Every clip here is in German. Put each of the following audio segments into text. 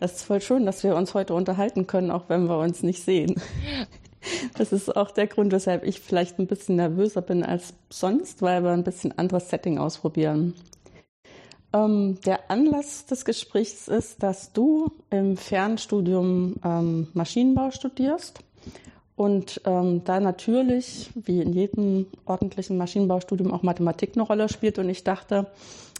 Das ist voll schön, dass wir uns heute unterhalten können, auch wenn wir uns nicht sehen. Das ist auch der Grund, weshalb ich vielleicht ein bisschen nervöser bin als sonst, weil wir ein bisschen anderes Setting ausprobieren. Ähm, der Anlass des Gesprächs ist, dass du im Fernstudium ähm, Maschinenbau studierst und ähm, da natürlich, wie in jedem ordentlichen Maschinenbaustudium, auch Mathematik eine Rolle spielt. Und ich dachte,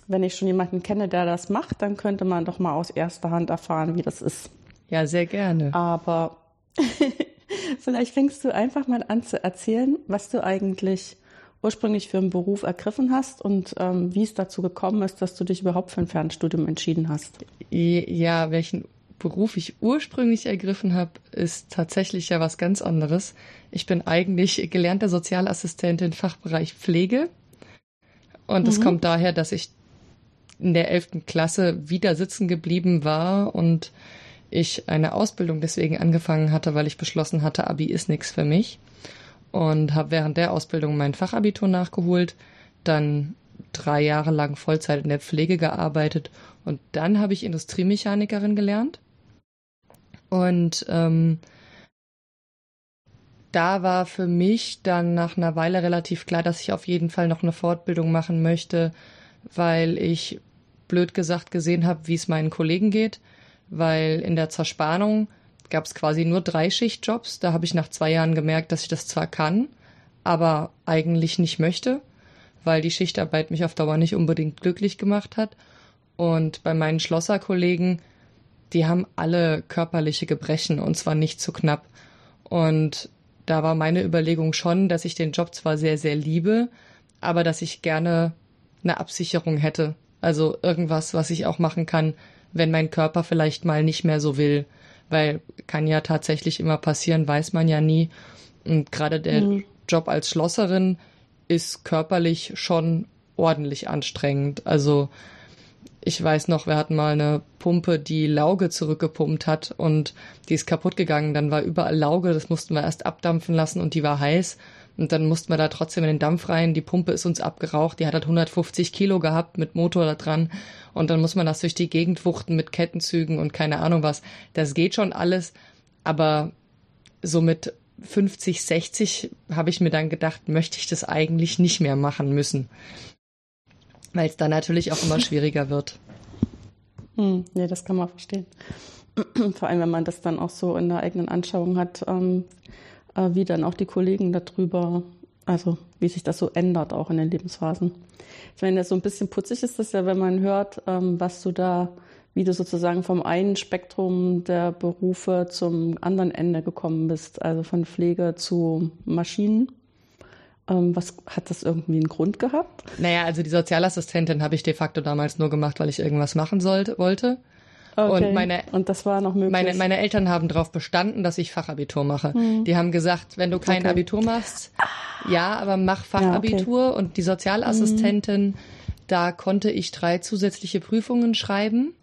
wenn ich schon jemanden kenne, der das macht, dann könnte man doch mal aus erster Hand erfahren, wie das ist. Ja, sehr gerne. Aber vielleicht fängst du einfach mal an zu erzählen, was du eigentlich ursprünglich für einen Beruf ergriffen hast und ähm, wie es dazu gekommen ist, dass du dich überhaupt für ein Fernstudium entschieden hast. Ja, welchen Beruf ich ursprünglich ergriffen habe, ist tatsächlich ja was ganz anderes. Ich bin eigentlich gelernte Sozialassistentin Fachbereich Pflege. Und das mhm. kommt daher, dass ich in der elften Klasse wieder sitzen geblieben war und ich eine Ausbildung deswegen angefangen hatte, weil ich beschlossen hatte, Abi ist nichts für mich. Und habe während der Ausbildung mein Fachabitur nachgeholt, dann drei Jahre lang Vollzeit in der Pflege gearbeitet und dann habe ich Industriemechanikerin gelernt. Und ähm, da war für mich dann nach einer Weile relativ klar, dass ich auf jeden Fall noch eine Fortbildung machen möchte, weil ich blöd gesagt gesehen habe, wie es meinen Kollegen geht, weil in der Zerspannung gab es quasi nur drei Schichtjobs. Da habe ich nach zwei Jahren gemerkt, dass ich das zwar kann, aber eigentlich nicht möchte, weil die Schichtarbeit mich auf Dauer nicht unbedingt glücklich gemacht hat. Und bei meinen Schlosserkollegen, die haben alle körperliche Gebrechen und zwar nicht zu knapp. Und da war meine Überlegung schon, dass ich den Job zwar sehr, sehr liebe, aber dass ich gerne eine Absicherung hätte. Also irgendwas, was ich auch machen kann, wenn mein Körper vielleicht mal nicht mehr so will. Weil kann ja tatsächlich immer passieren, weiß man ja nie. Und gerade der mhm. Job als Schlosserin ist körperlich schon ordentlich anstrengend. Also ich weiß noch, wir hatten mal eine Pumpe, die Lauge zurückgepumpt hat und die ist kaputt gegangen. Dann war überall Lauge, das mussten wir erst abdampfen lassen und die war heiß. Und dann mussten wir da trotzdem in den Dampf rein. Die Pumpe ist uns abgeraucht. Die hat halt 150 Kilo gehabt mit Motor da dran. Und dann muss man das durch die Gegend wuchten mit Kettenzügen und keine Ahnung was. Das geht schon alles. Aber so mit 50, 60 habe ich mir dann gedacht, möchte ich das eigentlich nicht mehr machen müssen. Weil es dann natürlich auch immer schwieriger wird. Hm, nee, das kann man verstehen. Vor allem, wenn man das dann auch so in der eigenen Anschauung hat, ähm, äh, wie dann auch die Kollegen darüber, also wie sich das so ändert, auch in den Lebensphasen. Ich meine, so ein bisschen putzig ist das ja, wenn man hört, ähm, was du da, wie du sozusagen vom einen Spektrum der Berufe zum anderen Ende gekommen bist, also von Pflege zu Maschinen. Ähm, was hat das irgendwie einen Grund gehabt? Naja, also die Sozialassistentin habe ich de facto damals nur gemacht, weil ich irgendwas machen sollte, wollte. Okay. Und meine und das war noch möglich. Meine, meine Eltern haben darauf bestanden, dass ich Fachabitur mache. Mhm. Die haben gesagt, wenn du kein okay. Abitur machst, ja, aber mach Fachabitur. Ja, okay. Und die Sozialassistentin, mhm. da konnte ich drei zusätzliche Prüfungen schreiben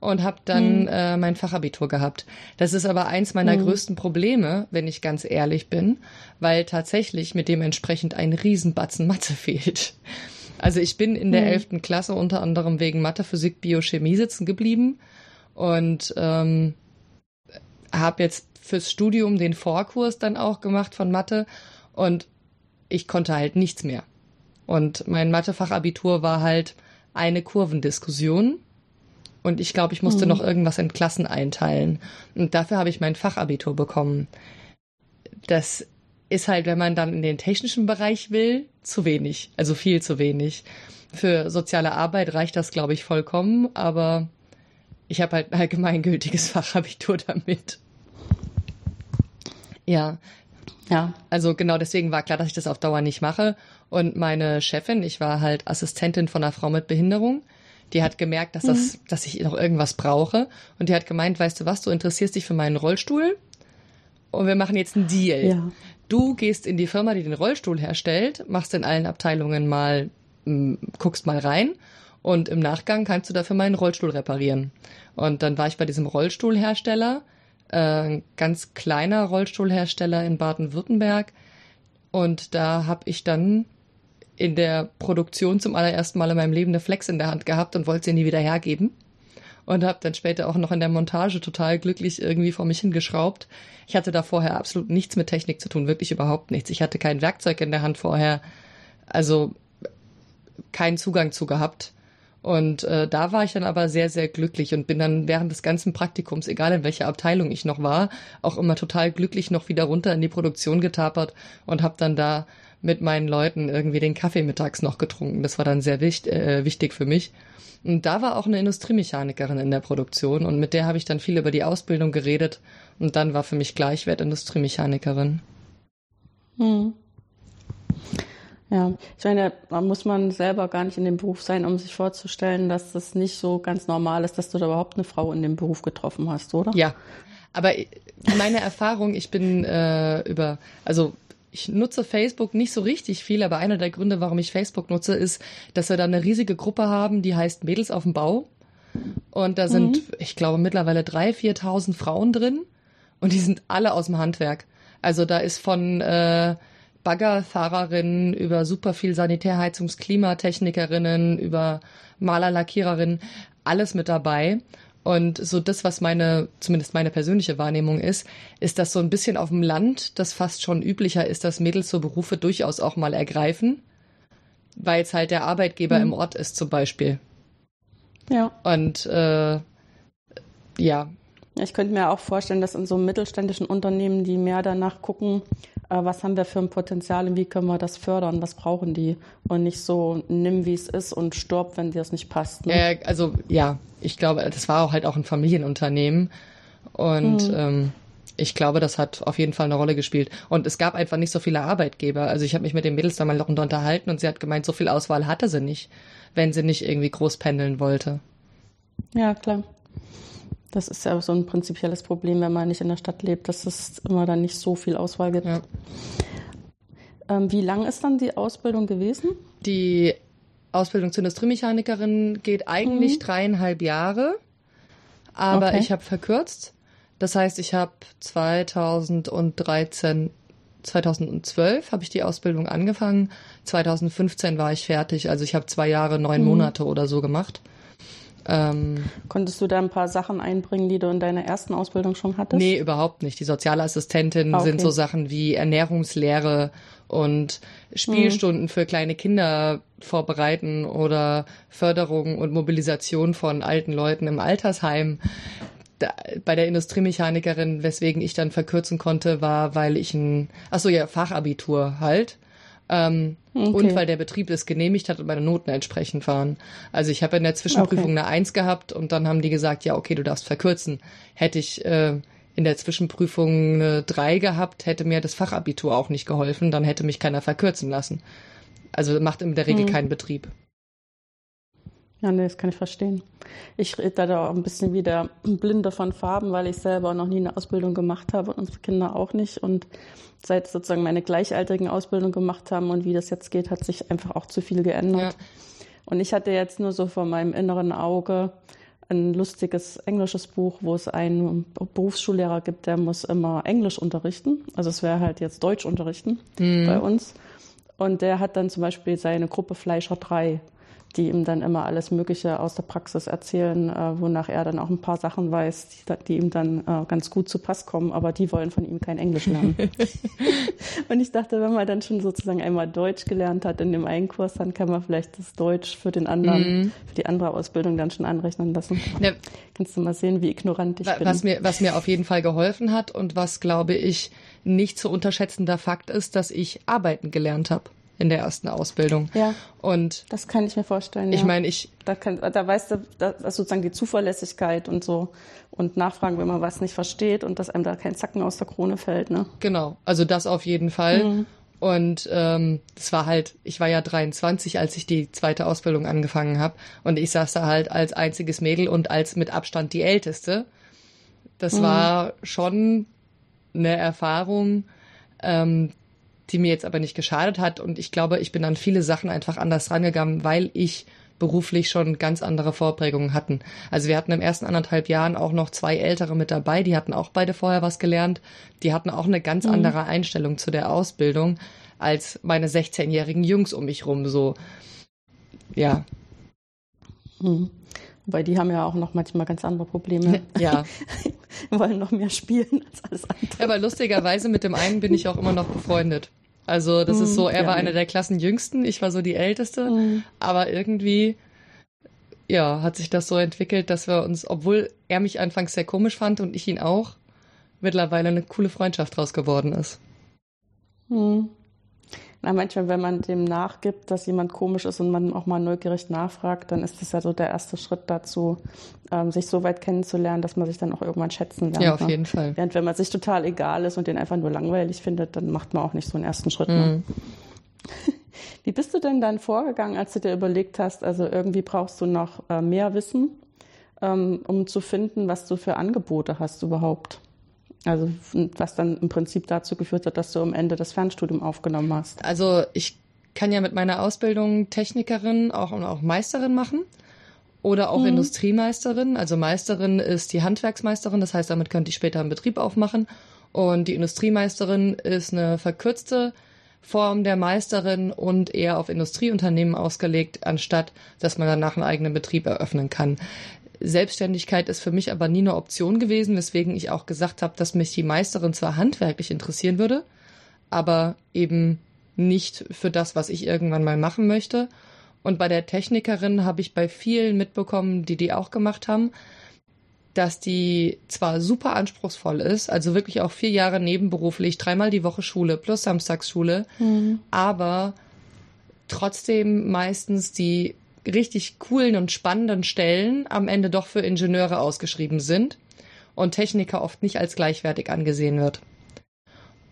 und habe dann mhm. äh, mein Fachabitur gehabt. Das ist aber eins meiner mhm. größten Probleme, wenn ich ganz ehrlich bin, weil tatsächlich mit dementsprechend ein Riesenbatzen Mathe fehlt. Also ich bin in der mhm. elften Klasse unter anderem wegen Mathe, Physik, Biochemie sitzen geblieben und ähm, habe jetzt fürs Studium den Vorkurs dann auch gemacht von Mathe und ich konnte halt nichts mehr. Und mein Mathefachabitur war halt eine Kurvendiskussion und ich glaube, ich musste mhm. noch irgendwas in Klassen einteilen und dafür habe ich mein Fachabitur bekommen. Das ist halt, wenn man dann in den technischen Bereich will, zu wenig, also viel zu wenig. Für soziale Arbeit reicht das, glaube ich, vollkommen, aber ich habe halt ein allgemeingültiges Fachabitur damit. Ja. Ja. Also genau deswegen war klar, dass ich das auf Dauer nicht mache. Und meine Chefin, ich war halt Assistentin von einer Frau mit Behinderung, die hat gemerkt, dass das, mhm. dass ich noch irgendwas brauche. Und die hat gemeint, weißt du was, du interessierst dich für meinen Rollstuhl und wir machen jetzt einen Deal. Ja. Du gehst in die Firma, die den Rollstuhl herstellt, machst in allen Abteilungen mal, guckst mal rein und im Nachgang kannst du dafür meinen Rollstuhl reparieren. Und dann war ich bei diesem Rollstuhlhersteller, äh, ganz kleiner Rollstuhlhersteller in Baden-Württemberg. Und da habe ich dann in der Produktion zum allerersten Mal in meinem Leben eine Flex in der Hand gehabt und wollte sie nie wieder hergeben. Und habe dann später auch noch in der Montage total glücklich irgendwie vor mich hingeschraubt. Ich hatte da vorher absolut nichts mit Technik zu tun, wirklich überhaupt nichts. Ich hatte kein Werkzeug in der Hand vorher, also keinen Zugang zu gehabt. Und äh, da war ich dann aber sehr, sehr glücklich und bin dann während des ganzen Praktikums, egal in welcher Abteilung ich noch war, auch immer total glücklich noch wieder runter in die Produktion getapert und habe dann da mit meinen Leuten irgendwie den Kaffee mittags noch getrunken. Das war dann sehr wichtig, äh, wichtig für mich. Und da war auch eine Industriemechanikerin in der Produktion und mit der habe ich dann viel über die Ausbildung geredet und dann war für mich klar, ich werde Industriemechanikerin. Hm. Ja, ich meine, da muss man selber gar nicht in dem Beruf sein, um sich vorzustellen, dass das nicht so ganz normal ist, dass du da überhaupt eine Frau in dem Beruf getroffen hast, oder? Ja, aber meine Erfahrung, ich bin äh, über, also ich nutze Facebook nicht so richtig viel, aber einer der Gründe, warum ich Facebook nutze, ist, dass wir da eine riesige Gruppe haben, die heißt Mädels auf dem Bau. Und da sind, mhm. ich glaube, mittlerweile drei, viertausend Frauen drin. Und die sind alle aus dem Handwerk. Also da ist von äh, Baggerfahrerinnen über super viel Sanitärheizungs-, Klimatechnikerinnen, über Malerlackiererinnen, alles mit dabei. Und so das, was meine, zumindest meine persönliche Wahrnehmung ist, ist, dass so ein bisschen auf dem Land das fast schon üblicher ist, dass Mädels so Berufe durchaus auch mal ergreifen, weil es halt der Arbeitgeber mhm. im Ort ist zum Beispiel. Ja. Und äh, ja. Ich könnte mir auch vorstellen, dass in so mittelständischen Unternehmen, die mehr danach gucken, was haben wir für ein Potenzial und wie können wir das fördern, was brauchen die und nicht so nimm, wie es ist und stirb, wenn dir das nicht passt. Ne? Äh, also ja, ich glaube, das war auch halt auch ein Familienunternehmen und mhm. ähm, ich glaube, das hat auf jeden Fall eine Rolle gespielt. Und es gab einfach nicht so viele Arbeitgeber. Also ich habe mich mit den Mädels da mal noch unterhalten und sie hat gemeint, so viel Auswahl hatte sie nicht, wenn sie nicht irgendwie groß pendeln wollte. Ja, klar. Das ist ja so ein prinzipielles Problem, wenn man nicht in der Stadt lebt, dass es immer dann nicht so viel Auswahl gibt. Ja. Ähm, wie lang ist dann die Ausbildung gewesen? Die Ausbildung zur Industriemechanikerin geht eigentlich mhm. dreieinhalb Jahre, aber okay. ich habe verkürzt. Das heißt, ich habe 2013 2012 habe ich die Ausbildung angefangen. 2015 war ich fertig. Also ich habe zwei Jahre, neun mhm. Monate oder so gemacht. Ähm, Konntest du da ein paar Sachen einbringen, die du in deiner ersten Ausbildung schon hattest? Nee, überhaupt nicht. Die Sozialassistentin okay. sind so Sachen wie Ernährungslehre und Spielstunden hm. für kleine Kinder vorbereiten oder Förderung und Mobilisation von alten Leuten im Altersheim. Da, bei der Industriemechanikerin, weswegen ich dann verkürzen konnte, war, weil ich ein, ach so ja, Fachabitur halt. Ähm, okay. Und weil der Betrieb es genehmigt hat und meine Noten entsprechend waren. Also ich habe in der Zwischenprüfung okay. eine Eins gehabt und dann haben die gesagt, ja, okay, du darfst verkürzen. Hätte ich äh, in der Zwischenprüfung eine Drei gehabt, hätte mir das Fachabitur auch nicht geholfen, dann hätte mich keiner verkürzen lassen. Also macht in der Regel hm. keinen Betrieb. Ja, nee, das kann ich verstehen. Ich rede da auch ein bisschen wie der Blinde von Farben, weil ich selber noch nie eine Ausbildung gemacht habe und unsere Kinder auch nicht. Und seit sozusagen meine gleichaltrigen Ausbildung gemacht haben und wie das jetzt geht, hat sich einfach auch zu viel geändert. Ja. Und ich hatte jetzt nur so vor meinem inneren Auge ein lustiges englisches Buch, wo es einen Berufsschullehrer gibt, der muss immer Englisch unterrichten. Also es wäre halt jetzt Deutsch unterrichten mhm. bei uns. Und der hat dann zum Beispiel seine Gruppe Fleischer 3 die ihm dann immer alles Mögliche aus der Praxis erzählen, äh, wonach er dann auch ein paar Sachen weiß, die, die ihm dann äh, ganz gut zu Pass kommen, aber die wollen von ihm kein Englisch lernen. und ich dachte, wenn man dann schon sozusagen einmal Deutsch gelernt hat in dem einen Kurs, dann kann man vielleicht das Deutsch für den anderen, mhm. für die andere Ausbildung dann schon anrechnen lassen. Ja. Kannst du mal sehen, wie ignorant ich was bin. Mir, was mir auf jeden Fall geholfen hat und was, glaube ich, nicht zu unterschätzender Fakt ist, dass ich arbeiten gelernt habe in der ersten Ausbildung. Ja. Und das kann ich mir vorstellen. Ich ja. meine, ich da, kann, da weißt du, das ist sozusagen die Zuverlässigkeit und so und Nachfragen, wenn man was nicht versteht und dass einem da kein Zacken aus der Krone fällt. Ne? Genau, also das auf jeden Fall. Mhm. Und ähm, das war halt, ich war ja 23, als ich die zweite Ausbildung angefangen habe. Und ich saß da halt als einziges Mädel und als mit Abstand die Älteste. Das mhm. war schon eine Erfahrung, ähm, die mir jetzt aber nicht geschadet hat. Und ich glaube, ich bin an viele Sachen einfach anders rangegangen, weil ich beruflich schon ganz andere Vorprägungen hatten. Also wir hatten im ersten anderthalb Jahren auch noch zwei Ältere mit dabei, die hatten auch beide vorher was gelernt. Die hatten auch eine ganz mhm. andere Einstellung zu der Ausbildung als meine 16-jährigen Jungs um mich rum. So, ja. Mhm. Wobei die haben ja auch noch manchmal ganz andere Probleme. Ja. wollen noch mehr spielen als alles andere. Ja, aber lustigerweise mit dem einen bin ich auch immer noch befreundet. Also das mm, ist so, er ja, war einer der Klassenjüngsten, ich war so die Älteste, mm. aber irgendwie ja, hat sich das so entwickelt, dass wir uns, obwohl er mich anfangs sehr komisch fand und ich ihn auch, mittlerweile eine coole Freundschaft draus geworden ist. Mm. Na, manchmal, wenn man dem nachgibt, dass jemand komisch ist und man auch mal neugierig nachfragt, dann ist das ja so der erste Schritt dazu, ähm, sich so weit kennenzulernen, dass man sich dann auch irgendwann schätzen lernt. Ja, auf ne? jeden Fall. Während wenn man sich total egal ist und den einfach nur langweilig findet, dann macht man auch nicht so einen ersten Schritt. Ne? Mhm. Wie bist du denn dann vorgegangen, als du dir überlegt hast, also irgendwie brauchst du noch äh, mehr Wissen, ähm, um zu finden, was du für Angebote hast überhaupt? Also was dann im Prinzip dazu geführt hat, dass du am Ende das Fernstudium aufgenommen hast. Also ich kann ja mit meiner Ausbildung Technikerin auch und auch Meisterin machen oder auch mhm. Industriemeisterin. Also Meisterin ist die Handwerksmeisterin, das heißt, damit könnte ich später einen Betrieb aufmachen. Und die Industriemeisterin ist eine verkürzte Form der Meisterin und eher auf Industrieunternehmen ausgelegt, anstatt dass man danach einen eigenen Betrieb eröffnen kann. Selbstständigkeit ist für mich aber nie eine Option gewesen, weswegen ich auch gesagt habe, dass mich die Meisterin zwar handwerklich interessieren würde, aber eben nicht für das, was ich irgendwann mal machen möchte. Und bei der Technikerin habe ich bei vielen mitbekommen, die die auch gemacht haben, dass die zwar super anspruchsvoll ist, also wirklich auch vier Jahre nebenberuflich, dreimal die Woche Schule plus Samstagsschule, mhm. aber trotzdem meistens die richtig coolen und spannenden Stellen am Ende doch für Ingenieure ausgeschrieben sind und Techniker oft nicht als gleichwertig angesehen wird.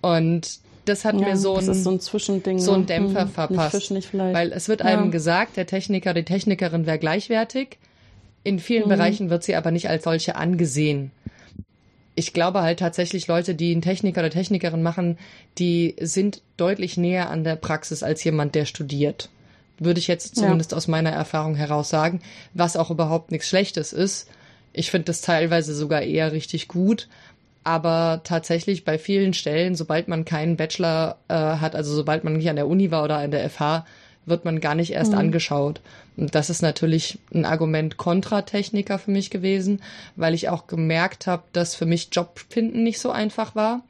Und das hat ja, mir so ein, so ein Zwischending, so ein ne? Dämpfer hm, verpasst. Nicht Fisch, nicht Weil es wird ja. einem gesagt, der Techniker, die Technikerin wäre gleichwertig. In vielen mhm. Bereichen wird sie aber nicht als solche angesehen. Ich glaube halt tatsächlich Leute, die einen Techniker oder Technikerin machen, die sind deutlich näher an der Praxis als jemand, der studiert würde ich jetzt zumindest ja. aus meiner Erfahrung heraus sagen, was auch überhaupt nichts Schlechtes ist. Ich finde das teilweise sogar eher richtig gut. Aber tatsächlich bei vielen Stellen, sobald man keinen Bachelor äh, hat, also sobald man nicht an der Uni war oder an der FH, wird man gar nicht erst mhm. angeschaut. Und das ist natürlich ein Argument kontra Techniker für mich gewesen, weil ich auch gemerkt habe, dass für mich Job finden nicht so einfach war.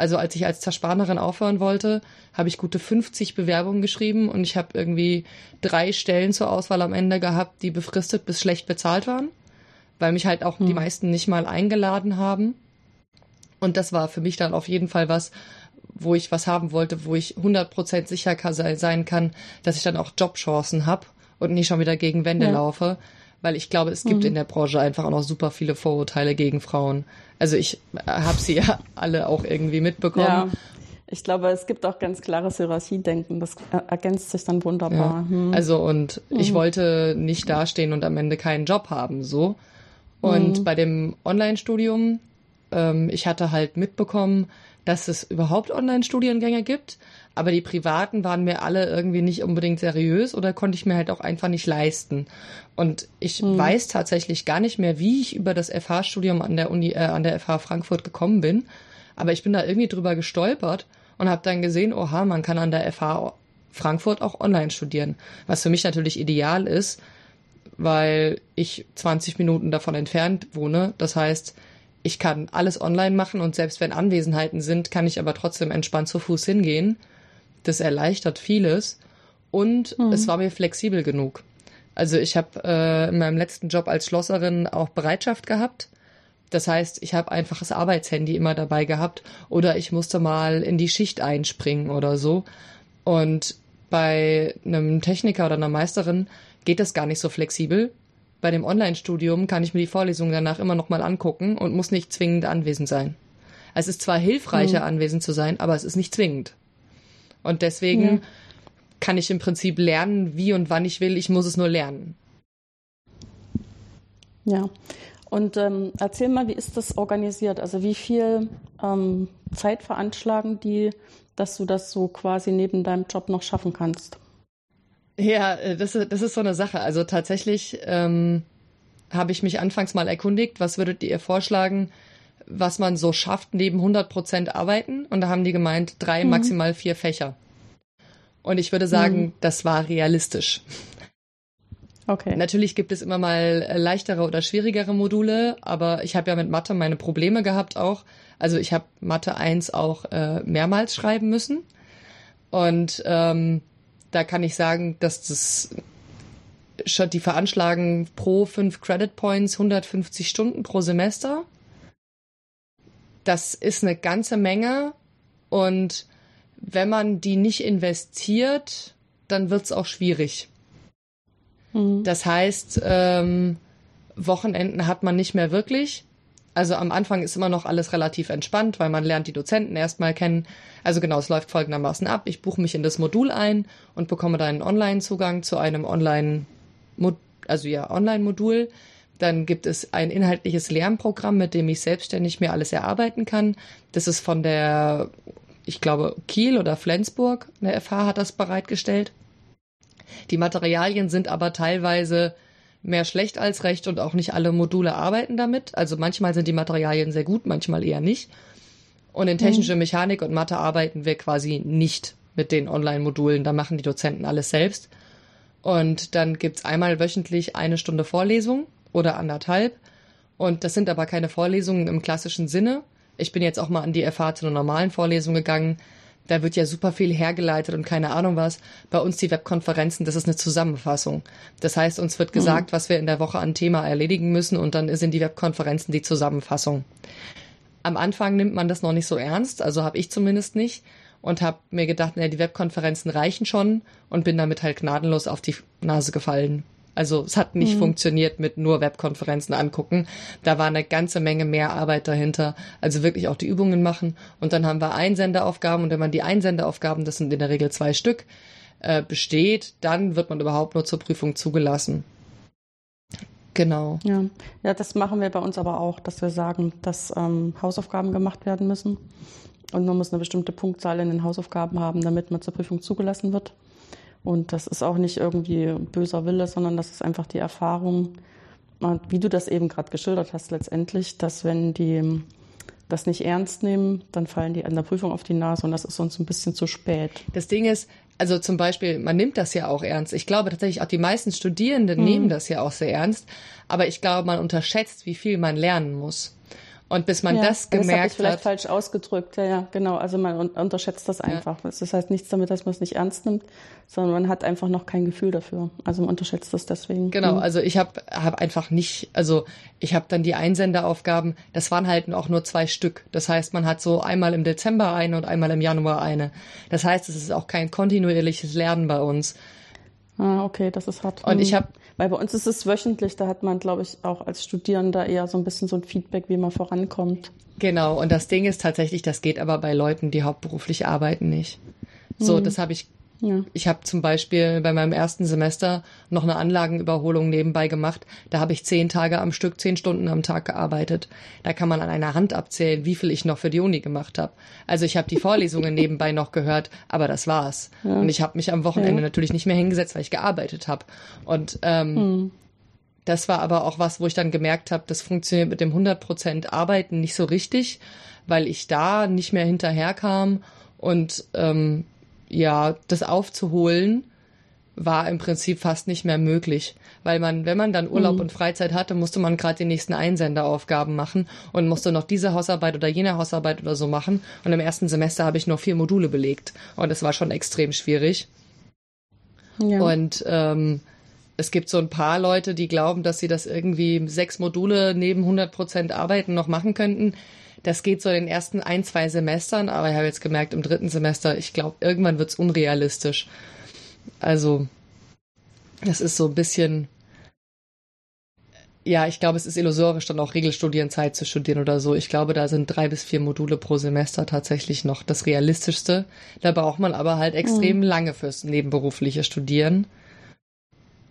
Also als ich als Zerspanerin aufhören wollte, habe ich gute 50 Bewerbungen geschrieben und ich habe irgendwie drei Stellen zur Auswahl am Ende gehabt, die befristet bis schlecht bezahlt waren, weil mich halt auch hm. die meisten nicht mal eingeladen haben. Und das war für mich dann auf jeden Fall was, wo ich was haben wollte, wo ich 100% sicher sein kann, dass ich dann auch Jobchancen habe und nicht schon wieder gegen Wände ja. laufe weil ich glaube, es gibt mhm. in der Branche einfach auch noch super viele Vorurteile gegen Frauen. Also ich habe sie ja alle auch irgendwie mitbekommen. Ja. Ich glaube, es gibt auch ganz klares Hierarchiedenken. Das ergänzt sich dann wunderbar. Ja. Hm. Also und mhm. ich wollte nicht dastehen und am Ende keinen Job haben, so. Und mhm. bei dem Online-Studium, ähm, ich hatte halt mitbekommen, dass es überhaupt Online-Studiengänge gibt, aber die privaten waren mir alle irgendwie nicht unbedingt seriös oder konnte ich mir halt auch einfach nicht leisten. Und ich mhm. weiß tatsächlich gar nicht mehr, wie ich über das FH-Studium an der Uni, äh, an der FH Frankfurt gekommen bin, aber ich bin da irgendwie drüber gestolpert und habe dann gesehen, oha, man kann an der FH Frankfurt auch online studieren, was für mich natürlich ideal ist, weil ich 20 Minuten davon entfernt wohne. Das heißt, ich kann alles online machen und selbst wenn Anwesenheiten sind, kann ich aber trotzdem entspannt zu Fuß hingehen. Das erleichtert vieles und mhm. es war mir flexibel genug. Also ich habe äh, in meinem letzten Job als Schlosserin auch Bereitschaft gehabt. Das heißt, ich habe einfach das Arbeitshandy immer dabei gehabt oder ich musste mal in die Schicht einspringen oder so. Und bei einem Techniker oder einer Meisterin geht das gar nicht so flexibel bei dem Online-Studium kann ich mir die Vorlesungen danach immer noch mal angucken und muss nicht zwingend anwesend sein. Es ist zwar hilfreicher, mhm. anwesend zu sein, aber es ist nicht zwingend. Und deswegen ja. kann ich im Prinzip lernen, wie und wann ich will. Ich muss es nur lernen. Ja. Und ähm, erzähl mal, wie ist das organisiert? Also wie viel ähm, Zeit veranschlagen die, dass du das so quasi neben deinem Job noch schaffen kannst? Ja, äh, das, das ist so eine Sache. Also tatsächlich ähm, habe ich mich anfangs mal erkundigt, was würdet ihr vorschlagen, was man so schafft neben 100 Prozent Arbeiten? Und da haben die gemeint, drei, mhm. maximal vier Fächer. Und ich würde sagen, mhm. das war realistisch. Okay. Natürlich gibt es immer mal äh, leichtere oder schwierigere Module, aber ich habe ja mit Mathe meine Probleme gehabt auch. Also ich habe Mathe 1 auch äh, mehrmals schreiben müssen. Und ähm, da kann ich sagen, dass das schon die veranschlagen pro 5 Credit Points 150 Stunden pro Semester. Das ist eine ganze Menge und wenn man die nicht investiert, dann wird's auch schwierig. Mhm. Das heißt, ähm, Wochenenden hat man nicht mehr wirklich. Also am Anfang ist immer noch alles relativ entspannt, weil man lernt die Dozenten erstmal kennen. Also genau, es läuft folgendermaßen ab. Ich buche mich in das Modul ein und bekomme dann einen Online-Zugang zu einem Online, also ja, Online-Modul. Dann gibt es ein inhaltliches Lernprogramm, mit dem ich selbstständig mir alles erarbeiten kann. Das ist von der, ich glaube, Kiel oder Flensburg. Eine FH hat das bereitgestellt. Die Materialien sind aber teilweise mehr schlecht als recht und auch nicht alle Module arbeiten damit. Also manchmal sind die Materialien sehr gut, manchmal eher nicht. Und in technische mhm. Mechanik und Mathe arbeiten wir quasi nicht mit den Online-Modulen. Da machen die Dozenten alles selbst. Und dann gibt's einmal wöchentlich eine Stunde Vorlesung oder anderthalb. Und das sind aber keine Vorlesungen im klassischen Sinne. Ich bin jetzt auch mal an die FH zu einer normalen Vorlesung gegangen. Da wird ja super viel hergeleitet und keine Ahnung was. Bei uns die Webkonferenzen, das ist eine Zusammenfassung. Das heißt, uns wird gesagt, mhm. was wir in der Woche an Thema erledigen müssen und dann sind die Webkonferenzen die Zusammenfassung. Am Anfang nimmt man das noch nicht so ernst, also habe ich zumindest nicht und habe mir gedacht, naja, die Webkonferenzen reichen schon und bin damit halt gnadenlos auf die Nase gefallen. Also es hat nicht mhm. funktioniert mit nur Webkonferenzen angucken. Da war eine ganze Menge mehr Arbeit dahinter. Also wirklich auch die Übungen machen. Und dann haben wir Einsenderaufgaben. Und wenn man die Einsenderaufgaben, das sind in der Regel zwei Stück, äh, besteht, dann wird man überhaupt nur zur Prüfung zugelassen. Genau. Ja. ja, das machen wir bei uns aber auch, dass wir sagen, dass ähm, Hausaufgaben gemacht werden müssen. Und man muss eine bestimmte Punktzahl in den Hausaufgaben haben, damit man zur Prüfung zugelassen wird. Und das ist auch nicht irgendwie böser Wille, sondern das ist einfach die Erfahrung, wie du das eben gerade geschildert hast, letztendlich, dass wenn die das nicht ernst nehmen, dann fallen die an der Prüfung auf die Nase und das ist uns ein bisschen zu spät. Das Ding ist, also zum Beispiel, man nimmt das ja auch ernst. Ich glaube tatsächlich auch die meisten Studierenden mhm. nehmen das ja auch sehr ernst, aber ich glaube, man unterschätzt, wie viel man lernen muss. Und bis man ja, das gemerkt das habe ich vielleicht hat. falsch ausgedrückt, ja, ja, genau. Also man unterschätzt das einfach. Ja. Das heißt nichts damit, dass man es nicht ernst nimmt, sondern man hat einfach noch kein Gefühl dafür. Also man unterschätzt das deswegen. Genau, mhm. also ich habe hab einfach nicht, also ich habe dann die Einsenderaufgaben, das waren halt auch nur zwei Stück. Das heißt, man hat so einmal im Dezember eine und einmal im Januar eine. Das heißt, es ist auch kein kontinuierliches Lernen bei uns. Ah, okay, das ist hart. Und ich mhm. habe weil bei uns ist es wöchentlich, da hat man, glaube ich, auch als Studierender eher so ein bisschen so ein Feedback, wie man vorankommt. Genau, und das Ding ist tatsächlich, das geht aber bei Leuten, die hauptberuflich arbeiten, nicht. So, mhm. das habe ich ja. Ich habe zum Beispiel bei meinem ersten Semester noch eine Anlagenüberholung nebenbei gemacht. Da habe ich zehn Tage am Stück, zehn Stunden am Tag gearbeitet. Da kann man an einer Hand abzählen, wie viel ich noch für die Uni gemacht habe. Also ich habe die Vorlesungen nebenbei noch gehört, aber das war's. Ja. Und ich habe mich am Wochenende ja. natürlich nicht mehr hingesetzt, weil ich gearbeitet habe. Und ähm, hm. das war aber auch was, wo ich dann gemerkt habe, das funktioniert mit dem 100% Arbeiten nicht so richtig, weil ich da nicht mehr hinterherkam und ähm, ja, das aufzuholen war im Prinzip fast nicht mehr möglich, weil man, wenn man dann Urlaub mhm. und Freizeit hatte, musste man gerade die nächsten Einsenderaufgaben machen und musste noch diese Hausarbeit oder jene Hausarbeit oder so machen. Und im ersten Semester habe ich nur vier Module belegt und es war schon extrem schwierig. Ja. Und ähm, es gibt so ein paar Leute, die glauben, dass sie das irgendwie sechs Module neben 100 Prozent Arbeiten noch machen könnten. Das geht so in den ersten ein, zwei Semestern, aber ich habe jetzt gemerkt, im dritten Semester, ich glaube, irgendwann wird's unrealistisch. Also, das ist so ein bisschen, ja, ich glaube, es ist illusorisch, dann auch Regelstudienzeit zu studieren oder so. Ich glaube, da sind drei bis vier Module pro Semester tatsächlich noch das Realistischste. Da braucht man aber halt extrem mhm. lange fürs nebenberufliche Studieren.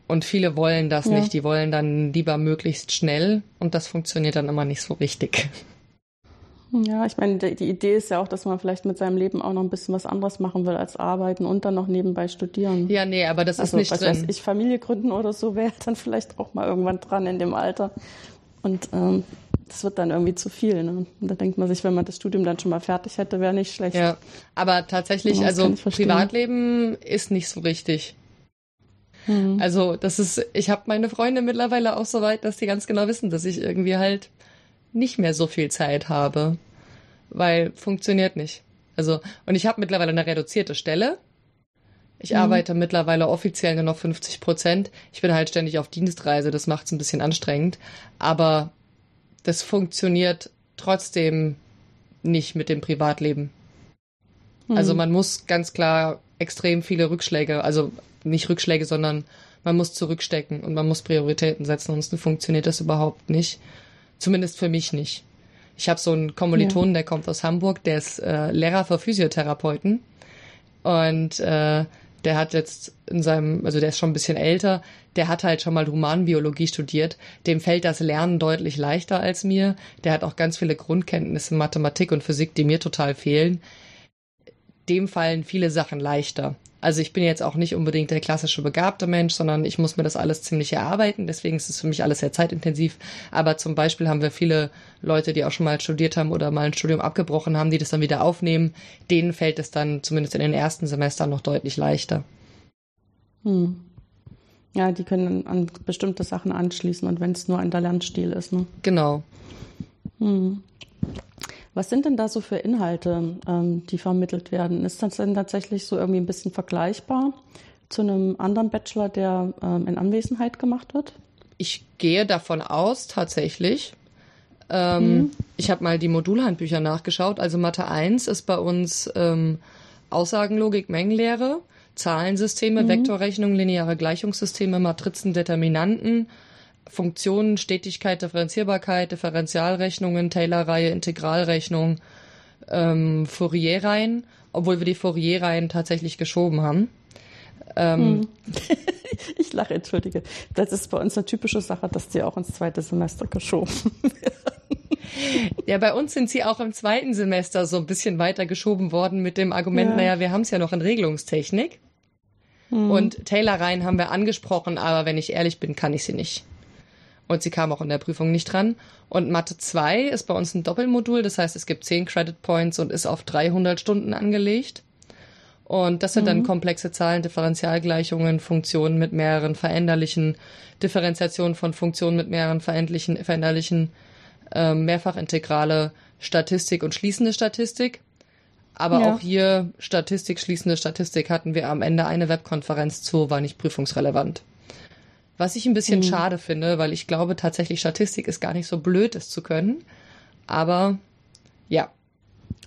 Und viele wollen das ja. nicht. Die wollen dann lieber möglichst schnell und das funktioniert dann immer nicht so richtig. Ja, ich meine, die Idee ist ja auch, dass man vielleicht mit seinem Leben auch noch ein bisschen was anderes machen will als arbeiten und dann noch nebenbei studieren. Ja, nee, aber das also, ist nicht was drin. Weiß ich Familie gründen oder so wäre dann vielleicht auch mal irgendwann dran in dem Alter. Und ähm, das wird dann irgendwie zu viel. Ne? Und da denkt man sich, wenn man das Studium dann schon mal fertig hätte, wäre nicht schlecht. Ja, aber tatsächlich, ja, also Privatleben ist nicht so richtig. Mhm. Also das ist, ich habe meine Freunde mittlerweile auch so weit, dass die ganz genau wissen, dass ich irgendwie halt nicht mehr so viel Zeit habe, weil funktioniert nicht. Also und ich habe mittlerweile eine reduzierte Stelle. Ich mhm. arbeite mittlerweile offiziell nur noch 50 Prozent. Ich bin halt ständig auf Dienstreise, das macht es ein bisschen anstrengend. Aber das funktioniert trotzdem nicht mit dem Privatleben. Mhm. Also man muss ganz klar extrem viele Rückschläge, also nicht Rückschläge, sondern man muss zurückstecken und man muss Prioritäten setzen, sonst funktioniert das überhaupt nicht. Zumindest für mich nicht. Ich habe so einen Kommilitonen, ja. der kommt aus Hamburg, der ist äh, Lehrer für Physiotherapeuten und äh, der hat jetzt in seinem, also der ist schon ein bisschen älter, der hat halt schon mal Humanbiologie studiert. Dem fällt das Lernen deutlich leichter als mir. Der hat auch ganz viele Grundkenntnisse in Mathematik und Physik, die mir total fehlen. Dem fallen viele Sachen leichter. Also ich bin jetzt auch nicht unbedingt der klassische begabte Mensch, sondern ich muss mir das alles ziemlich erarbeiten. Deswegen ist es für mich alles sehr zeitintensiv. Aber zum Beispiel haben wir viele Leute, die auch schon mal studiert haben oder mal ein Studium abgebrochen haben, die das dann wieder aufnehmen. Denen fällt es dann zumindest in den ersten Semestern noch deutlich leichter. Hm. Ja, die können an bestimmte Sachen anschließen und wenn es nur ein der Lernstil ist. Ne? Genau. Hm. Was sind denn da so für Inhalte, ähm, die vermittelt werden? Ist das denn tatsächlich so irgendwie ein bisschen vergleichbar zu einem anderen Bachelor, der ähm, in Anwesenheit gemacht wird? Ich gehe davon aus, tatsächlich. Ähm, mhm. Ich habe mal die Modulhandbücher nachgeschaut. Also Mathe 1 ist bei uns ähm, Aussagenlogik, Mengenlehre, Zahlensysteme, mhm. Vektorrechnung, lineare Gleichungssysteme, Matrizen, Determinanten, Funktionen, Stetigkeit, Differenzierbarkeit, Differentialrechnungen, Taylor-Reihe, Integralrechnung, ähm, Fourier-Reihen, obwohl wir die Fourier-Reihen tatsächlich geschoben haben. Ähm, hm. ich lache, entschuldige. Das ist bei uns eine typische Sache, dass die auch ins zweite Semester geschoben werden. Ja, bei uns sind sie auch im zweiten Semester so ein bisschen weiter geschoben worden mit dem Argument, ja. naja, wir haben es ja noch in Regelungstechnik. Hm. Und Taylor-Reihen haben wir angesprochen, aber wenn ich ehrlich bin, kann ich sie nicht. Und sie kam auch in der Prüfung nicht dran. Und Mathe 2 ist bei uns ein Doppelmodul, das heißt, es gibt 10 Credit Points und ist auf 300 Stunden angelegt. Und das sind mhm. dann komplexe Zahlen, Differentialgleichungen, Funktionen mit mehreren veränderlichen, Differenziation von Funktionen mit mehreren veränderlichen, äh, Mehrfachintegrale, Statistik und schließende Statistik. Aber ja. auch hier Statistik, schließende Statistik hatten wir am Ende eine Webkonferenz zu, war nicht prüfungsrelevant. Was ich ein bisschen mhm. schade finde, weil ich glaube tatsächlich Statistik ist gar nicht so blöd, es zu können. Aber ja.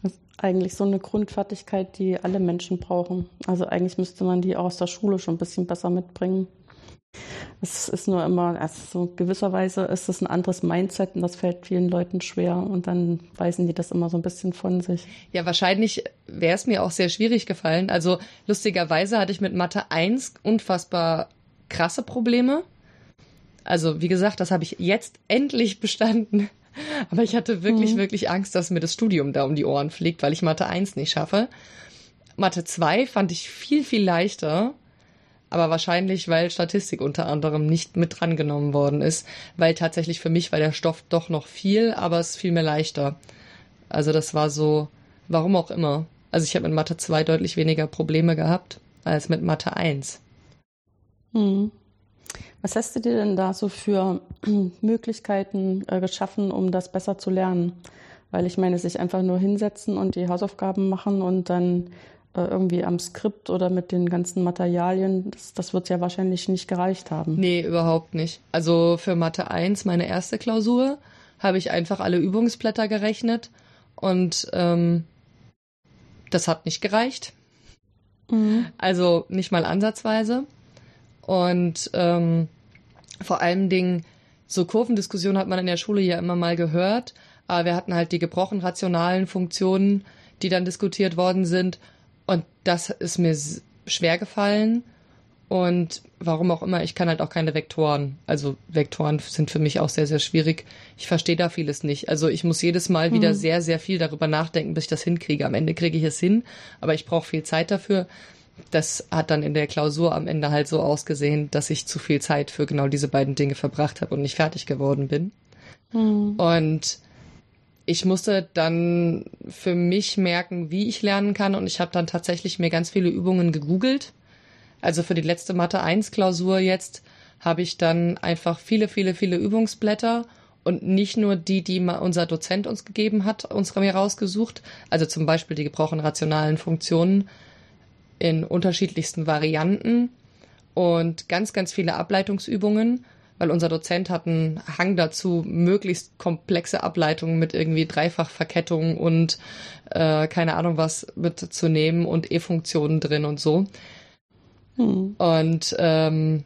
Das ist eigentlich so eine Grundfertigkeit, die alle Menschen brauchen. Also eigentlich müsste man die auch aus der Schule schon ein bisschen besser mitbringen. Es ist nur immer, also so gewisserweise ist es ein anderes Mindset und das fällt vielen Leuten schwer und dann weisen die das immer so ein bisschen von sich. Ja, wahrscheinlich wäre es mir auch sehr schwierig gefallen. Also lustigerweise hatte ich mit Mathe 1 unfassbar krasse Probleme. Also, wie gesagt, das habe ich jetzt endlich bestanden. Aber ich hatte wirklich, mhm. wirklich Angst, dass mir das Studium da um die Ohren fliegt, weil ich Mathe 1 nicht schaffe. Mathe 2 fand ich viel, viel leichter. Aber wahrscheinlich, weil Statistik unter anderem nicht mit drangenommen worden ist. Weil tatsächlich für mich war der Stoff doch noch viel, aber es fiel mir leichter. Also das war so, warum auch immer. Also ich habe mit Mathe 2 deutlich weniger Probleme gehabt als mit Mathe 1. Hm. Was hast du dir denn da so für Möglichkeiten äh, geschaffen, um das besser zu lernen? Weil ich meine, sich einfach nur hinsetzen und die Hausaufgaben machen und dann äh, irgendwie am Skript oder mit den ganzen Materialien, das, das wird ja wahrscheinlich nicht gereicht haben. Nee, überhaupt nicht. Also für Mathe 1, meine erste Klausur, habe ich einfach alle Übungsblätter gerechnet und ähm, das hat nicht gereicht. Mhm. Also nicht mal ansatzweise. Und ähm, vor allen Dingen, so Kurvendiskussionen hat man in der Schule ja immer mal gehört, aber wir hatten halt die gebrochen rationalen Funktionen, die dann diskutiert worden sind. Und das ist mir schwer gefallen. Und warum auch immer, ich kann halt auch keine Vektoren. Also Vektoren sind für mich auch sehr, sehr schwierig. Ich verstehe da vieles nicht. Also ich muss jedes Mal mhm. wieder sehr, sehr viel darüber nachdenken, bis ich das hinkriege. Am Ende kriege ich es hin, aber ich brauche viel Zeit dafür. Das hat dann in der Klausur am Ende halt so ausgesehen, dass ich zu viel Zeit für genau diese beiden Dinge verbracht habe und nicht fertig geworden bin. Mhm. Und ich musste dann für mich merken, wie ich lernen kann. Und ich habe dann tatsächlich mir ganz viele Übungen gegoogelt also für die letzte Mathe 1 Klausur jetzt habe ich dann einfach viele, viele, viele Übungsblätter und nicht nur die, die unser Dozent uns gegeben hat, uns mir rausgesucht. Also zum Beispiel die gebrochenen rationalen Funktionen in unterschiedlichsten Varianten und ganz, ganz viele Ableitungsübungen, weil unser Dozent hat einen Hang dazu, möglichst komplexe Ableitungen mit irgendwie Dreifachverkettung und äh, keine Ahnung was mitzunehmen und E-Funktionen drin und so. Mhm. Und ähm,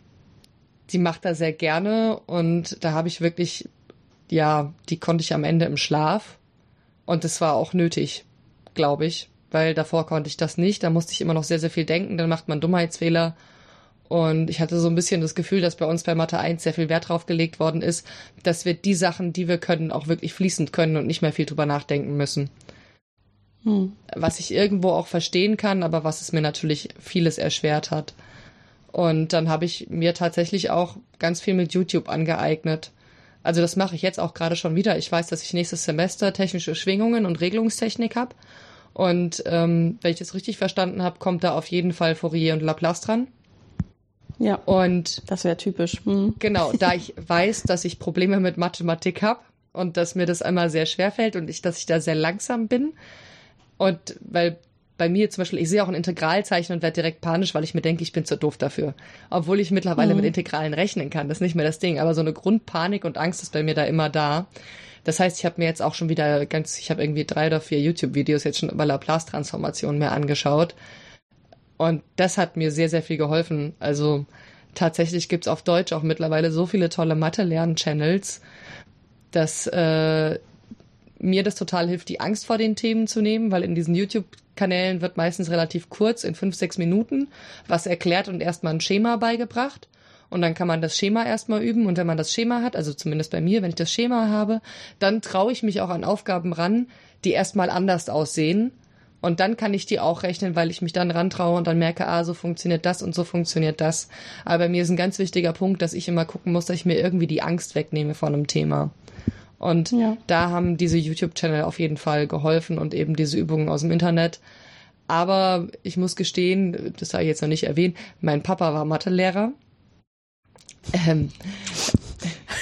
die macht er sehr gerne und da habe ich wirklich, ja, die konnte ich am Ende im Schlaf und das war auch nötig, glaube ich, weil davor konnte ich das nicht, da musste ich immer noch sehr, sehr viel denken, dann macht man Dummheitsfehler und ich hatte so ein bisschen das Gefühl, dass bei uns bei Mathe 1 sehr viel Wert drauf gelegt worden ist, dass wir die Sachen, die wir können, auch wirklich fließend können und nicht mehr viel drüber nachdenken müssen. Hm. Was ich irgendwo auch verstehen kann, aber was es mir natürlich vieles erschwert hat. Und dann habe ich mir tatsächlich auch ganz viel mit YouTube angeeignet. Also das mache ich jetzt auch gerade schon wieder. Ich weiß, dass ich nächstes Semester technische Schwingungen und Regelungstechnik habe. Und ähm, wenn ich das richtig verstanden habe, kommt da auf jeden Fall Fourier und Laplace dran. Ja. Und das wäre typisch. Hm. Genau, da ich weiß, dass ich Probleme mit Mathematik habe und dass mir das einmal sehr schwer fällt und ich, dass ich da sehr langsam bin, und weil bei mir zum Beispiel, ich sehe auch ein Integralzeichen und werde direkt panisch, weil ich mir denke, ich bin zu doof dafür. Obwohl ich mittlerweile mhm. mit Integralen rechnen kann. Das ist nicht mehr das Ding. Aber so eine Grundpanik und Angst ist bei mir da immer da. Das heißt, ich habe mir jetzt auch schon wieder ganz, ich habe irgendwie drei oder vier YouTube-Videos jetzt schon über Laplace-Transformationen mehr angeschaut. Und das hat mir sehr, sehr viel geholfen. Also tatsächlich gibt's auf Deutsch auch mittlerweile so viele tolle Mathe-Lern-Channels, dass äh, mir das total hilft, die Angst vor den Themen zu nehmen, weil in diesen YouTube-Kanälen wird meistens relativ kurz, in fünf, sechs Minuten, was erklärt und erstmal ein Schema beigebracht. Und dann kann man das Schema erstmal üben. Und wenn man das Schema hat, also zumindest bei mir, wenn ich das Schema habe, dann traue ich mich auch an Aufgaben ran, die erstmal anders aussehen. Und dann kann ich die auch rechnen, weil ich mich dann rantraue und dann merke, ah, so funktioniert das und so funktioniert das. Aber bei mir ist ein ganz wichtiger Punkt, dass ich immer gucken muss, dass ich mir irgendwie die Angst wegnehme von einem Thema. Und ja. da haben diese YouTube-Channel auf jeden Fall geholfen und eben diese Übungen aus dem Internet. Aber ich muss gestehen, das habe ich jetzt noch nicht erwähnt, mein Papa war Mathelehrer. Ähm,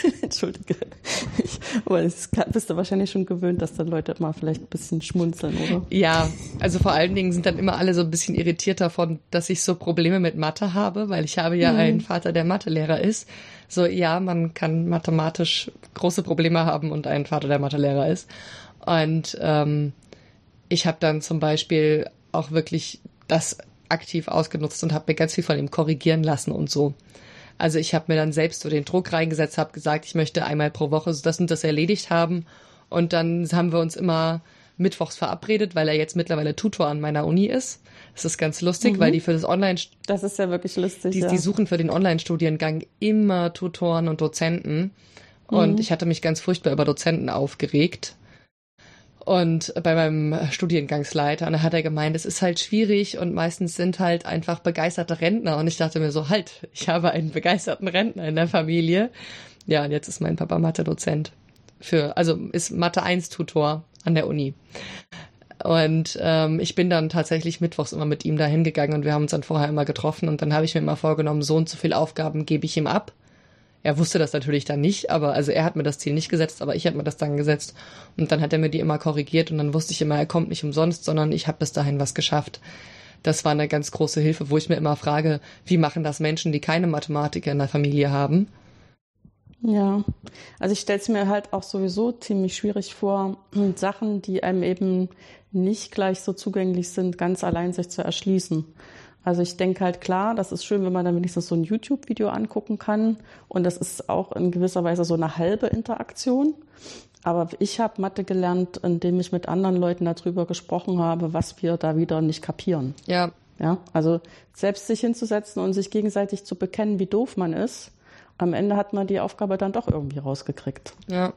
Entschuldige. Ich, aber das bist du wahrscheinlich schon gewöhnt, dass dann Leute mal vielleicht ein bisschen schmunzeln, oder? Ja, also vor allen Dingen sind dann immer alle so ein bisschen irritiert davon, dass ich so Probleme mit Mathe habe, weil ich habe ja mhm. einen Vater, der Mathelehrer ist. So, ja, man kann mathematisch große Probleme haben und einen Vater, der Mathelehrer ist. Und ähm, ich habe dann zum Beispiel auch wirklich das aktiv ausgenutzt und habe mir ganz viel von ihm korrigieren lassen und so. Also ich habe mir dann selbst so den Druck reingesetzt, habe gesagt, ich möchte einmal pro Woche so das und das erledigt haben. Und dann haben wir uns immer mittwochs verabredet, weil er jetzt mittlerweile Tutor an meiner Uni ist. Das ist ganz lustig, mhm. weil die für das Online Das ist ja wirklich lustig. Die, ja. die suchen für den Online-Studiengang immer Tutoren und Dozenten. Und mhm. ich hatte mich ganz furchtbar über Dozenten aufgeregt. Und bei meinem Studiengangsleiter, und da hat er gemeint, es ist halt schwierig und meistens sind halt einfach begeisterte Rentner. Und ich dachte mir so, halt, ich habe einen begeisterten Rentner in der Familie. Ja, und jetzt ist mein Papa Mathe-Dozent. Für, also ist Mathe 1 Tutor an der Uni. Und ähm, ich bin dann tatsächlich mittwochs immer mit ihm da hingegangen und wir haben uns dann vorher immer getroffen und dann habe ich mir immer vorgenommen, so und so viele Aufgaben gebe ich ihm ab. Er wusste das natürlich dann nicht, aber also er hat mir das Ziel nicht gesetzt, aber ich habe mir das dann gesetzt. Und dann hat er mir die immer korrigiert und dann wusste ich immer, er kommt nicht umsonst, sondern ich habe bis dahin was geschafft. Das war eine ganz große Hilfe, wo ich mir immer frage, wie machen das Menschen, die keine Mathematiker in der Familie haben? Ja, also ich stelle es mir halt auch sowieso ziemlich schwierig vor, Sachen, die einem eben nicht gleich so zugänglich sind, ganz allein sich zu erschließen. Also ich denke halt klar, das ist schön, wenn man dann wenigstens so ein YouTube-Video angucken kann. Und das ist auch in gewisser Weise so eine halbe Interaktion. Aber ich habe Mathe gelernt, indem ich mit anderen Leuten darüber gesprochen habe, was wir da wieder nicht kapieren. Ja, Ja, also selbst sich hinzusetzen und sich gegenseitig zu bekennen, wie doof man ist. Am Ende hat man die Aufgabe dann doch irgendwie rausgekriegt. Ja.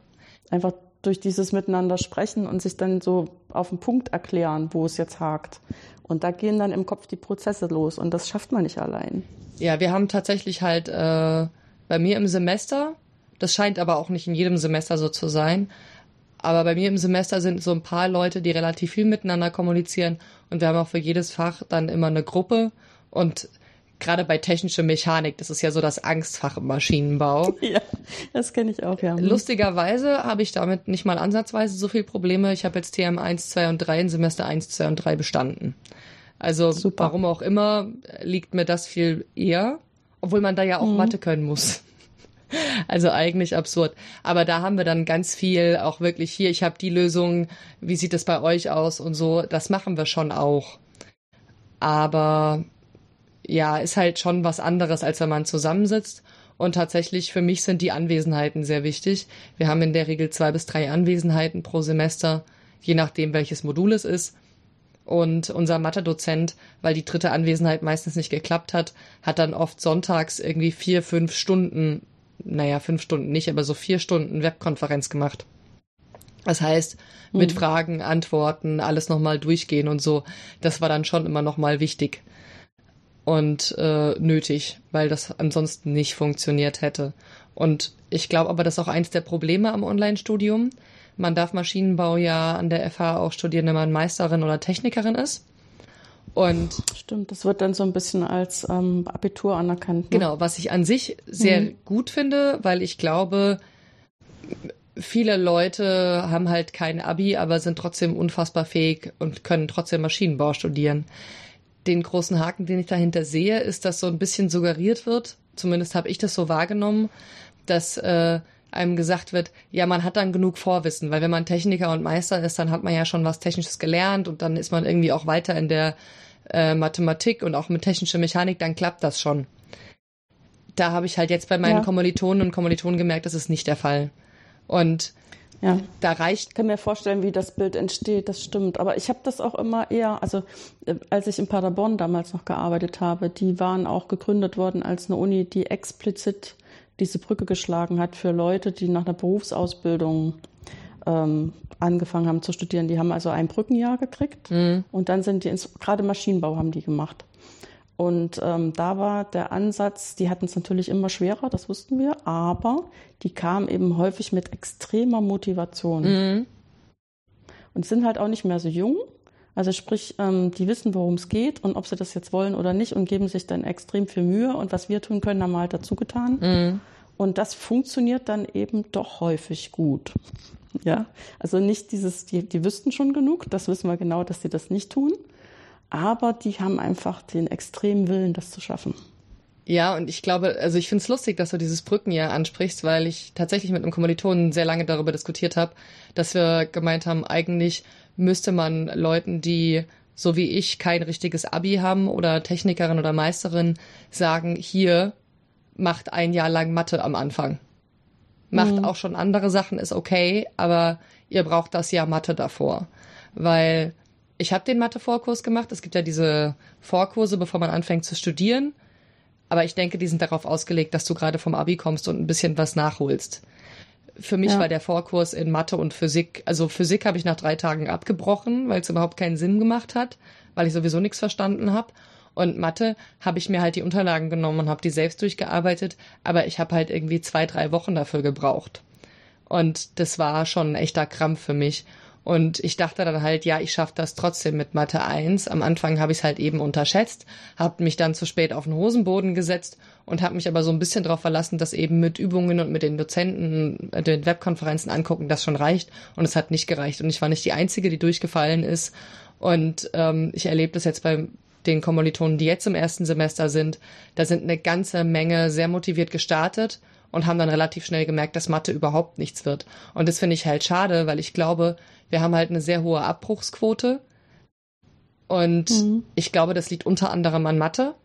Einfach durch dieses Miteinander sprechen und sich dann so auf den Punkt erklären, wo es jetzt hakt. Und da gehen dann im Kopf die Prozesse los und das schafft man nicht allein. Ja, wir haben tatsächlich halt äh, bei mir im Semester, das scheint aber auch nicht in jedem Semester so zu sein, aber bei mir im Semester sind so ein paar Leute, die relativ viel miteinander kommunizieren und wir haben auch für jedes Fach dann immer eine Gruppe und gerade bei technischer Mechanik, das ist ja so das Angstfach im Maschinenbau. Ja, das kenne ich auch, ja. Lustigerweise habe ich damit nicht mal ansatzweise so viel Probleme. Ich habe jetzt TM 1, 2 und 3 in Semester 1, 2 und 3 bestanden. Also Super. warum auch immer liegt mir das viel eher, obwohl man da ja auch mhm. Mathe können muss. Also eigentlich absurd. Aber da haben wir dann ganz viel auch wirklich hier, ich habe die Lösung, wie sieht es bei euch aus und so, das machen wir schon auch. Aber ja, ist halt schon was anderes, als wenn man zusammensitzt. Und tatsächlich für mich sind die Anwesenheiten sehr wichtig. Wir haben in der Regel zwei bis drei Anwesenheiten pro Semester, je nachdem welches Modul es ist. Und unser Mathe-Dozent, weil die dritte Anwesenheit meistens nicht geklappt hat, hat dann oft sonntags irgendwie vier, fünf Stunden, naja, fünf Stunden nicht, aber so vier Stunden Webkonferenz gemacht. Das heißt, mit mhm. Fragen, Antworten, alles nochmal durchgehen und so. Das war dann schon immer nochmal wichtig und äh, nötig, weil das ansonsten nicht funktioniert hätte. Und ich glaube aber, das ist auch eins der Probleme am Online-Studium, man darf Maschinenbau ja an der FH auch studieren, wenn man Meisterin oder Technikerin ist. Und Stimmt, das wird dann so ein bisschen als ähm, Abitur anerkannt. Ne? Genau, was ich an sich sehr mhm. gut finde, weil ich glaube, viele Leute haben halt kein Abi, aber sind trotzdem unfassbar fähig und können trotzdem Maschinenbau studieren. Den großen Haken, den ich dahinter sehe, ist, dass so ein bisschen suggeriert wird, zumindest habe ich das so wahrgenommen, dass äh, einem gesagt wird, ja, man hat dann genug Vorwissen, weil wenn man Techniker und Meister ist, dann hat man ja schon was Technisches gelernt und dann ist man irgendwie auch weiter in der äh, Mathematik und auch mit technischer Mechanik, dann klappt das schon. Da habe ich halt jetzt bei meinen ja. Kommilitonen und Kommilitonen gemerkt, das ist nicht der Fall. Und ja. Da reicht. Ich kann mir vorstellen, wie das Bild entsteht, das stimmt. Aber ich habe das auch immer eher, also äh, als ich in Paderborn damals noch gearbeitet habe, die waren auch gegründet worden als eine Uni, die explizit diese Brücke geschlagen hat für Leute, die nach einer Berufsausbildung ähm, angefangen haben zu studieren. Die haben also ein Brückenjahr gekriegt mhm. und dann sind die ins, gerade Maschinenbau haben die gemacht. Und ähm, da war der Ansatz, die hatten es natürlich immer schwerer, das wussten wir, aber die kamen eben häufig mit extremer Motivation. Mhm. Und sind halt auch nicht mehr so jung. Also sprich, ähm, die wissen, worum es geht und ob sie das jetzt wollen oder nicht und geben sich dann extrem viel Mühe. Und was wir tun können, haben wir halt dazu getan. Mhm. Und das funktioniert dann eben doch häufig gut. Ja, also nicht dieses, die, die wüssten schon genug, das wissen wir genau, dass sie das nicht tun. Aber die haben einfach den extremen Willen, das zu schaffen. Ja, und ich glaube, also ich finde es lustig, dass du dieses Brückenjahr ansprichst, weil ich tatsächlich mit einem Kommilitonen sehr lange darüber diskutiert habe, dass wir gemeint haben, eigentlich müsste man Leuten, die so wie ich kein richtiges Abi haben oder Technikerin oder Meisterin sagen, hier macht ein Jahr lang Mathe am Anfang. Macht mhm. auch schon andere Sachen, ist okay, aber ihr braucht das Jahr Mathe davor. Weil ich habe den Mathe-Vorkurs gemacht. Es gibt ja diese Vorkurse, bevor man anfängt zu studieren. Aber ich denke, die sind darauf ausgelegt, dass du gerade vom Abi kommst und ein bisschen was nachholst für mich ja. war der Vorkurs in Mathe und Physik, also Physik habe ich nach drei Tagen abgebrochen, weil es überhaupt keinen Sinn gemacht hat, weil ich sowieso nichts verstanden habe. Und Mathe habe ich mir halt die Unterlagen genommen und habe die selbst durchgearbeitet, aber ich habe halt irgendwie zwei, drei Wochen dafür gebraucht. Und das war schon ein echter Krampf für mich. Und ich dachte dann halt, ja, ich schaffe das trotzdem mit Mathe 1. Am Anfang habe ich es halt eben unterschätzt, habe mich dann zu spät auf den Hosenboden gesetzt und habe mich aber so ein bisschen darauf verlassen, dass eben mit Übungen und mit den Dozenten, äh, den Webkonferenzen angucken, das schon reicht. Und es hat nicht gereicht. Und ich war nicht die Einzige, die durchgefallen ist. Und ähm, ich erlebe das jetzt bei den Kommilitonen, die jetzt im ersten Semester sind. Da sind eine ganze Menge sehr motiviert gestartet und haben dann relativ schnell gemerkt, dass Mathe überhaupt nichts wird. Und das finde ich halt schade, weil ich glaube, wir haben halt eine sehr hohe Abbruchsquote. Und mhm. ich glaube, das liegt unter anderem an Mathe.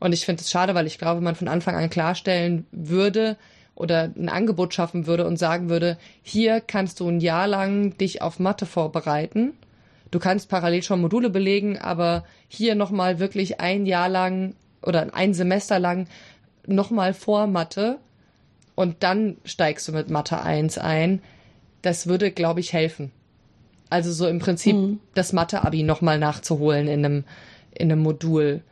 Und ich finde es schade, weil ich glaube, wenn man von Anfang an klarstellen würde oder ein Angebot schaffen würde und sagen würde, hier kannst du ein Jahr lang dich auf Mathe vorbereiten. du kannst parallel schon Module belegen, aber hier nochmal wirklich ein Jahr lang oder ein Semester lang nochmal vor Mathe und dann steigst du mit Mathe 1 ein. Das würde, glaube ich, helfen. Also so im Prinzip mhm. das Mathe-Abi nochmal nachzuholen in einem, in einem Modul.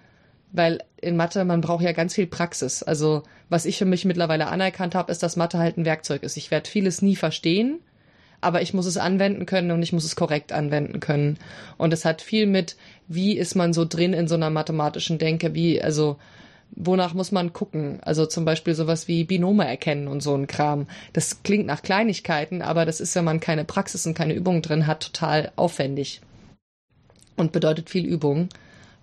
Weil in Mathe, man braucht ja ganz viel Praxis. Also was ich für mich mittlerweile anerkannt habe, ist, dass Mathe halt ein Werkzeug ist. Ich werde vieles nie verstehen, aber ich muss es anwenden können und ich muss es korrekt anwenden können. Und es hat viel mit, wie ist man so drin in so einer mathematischen Denke, wie, also wonach muss man gucken? Also zum Beispiel sowas wie Binome erkennen und so ein Kram. Das klingt nach Kleinigkeiten, aber das ist, wenn man keine Praxis und keine Übung drin hat, total aufwendig. Und bedeutet viel Übung.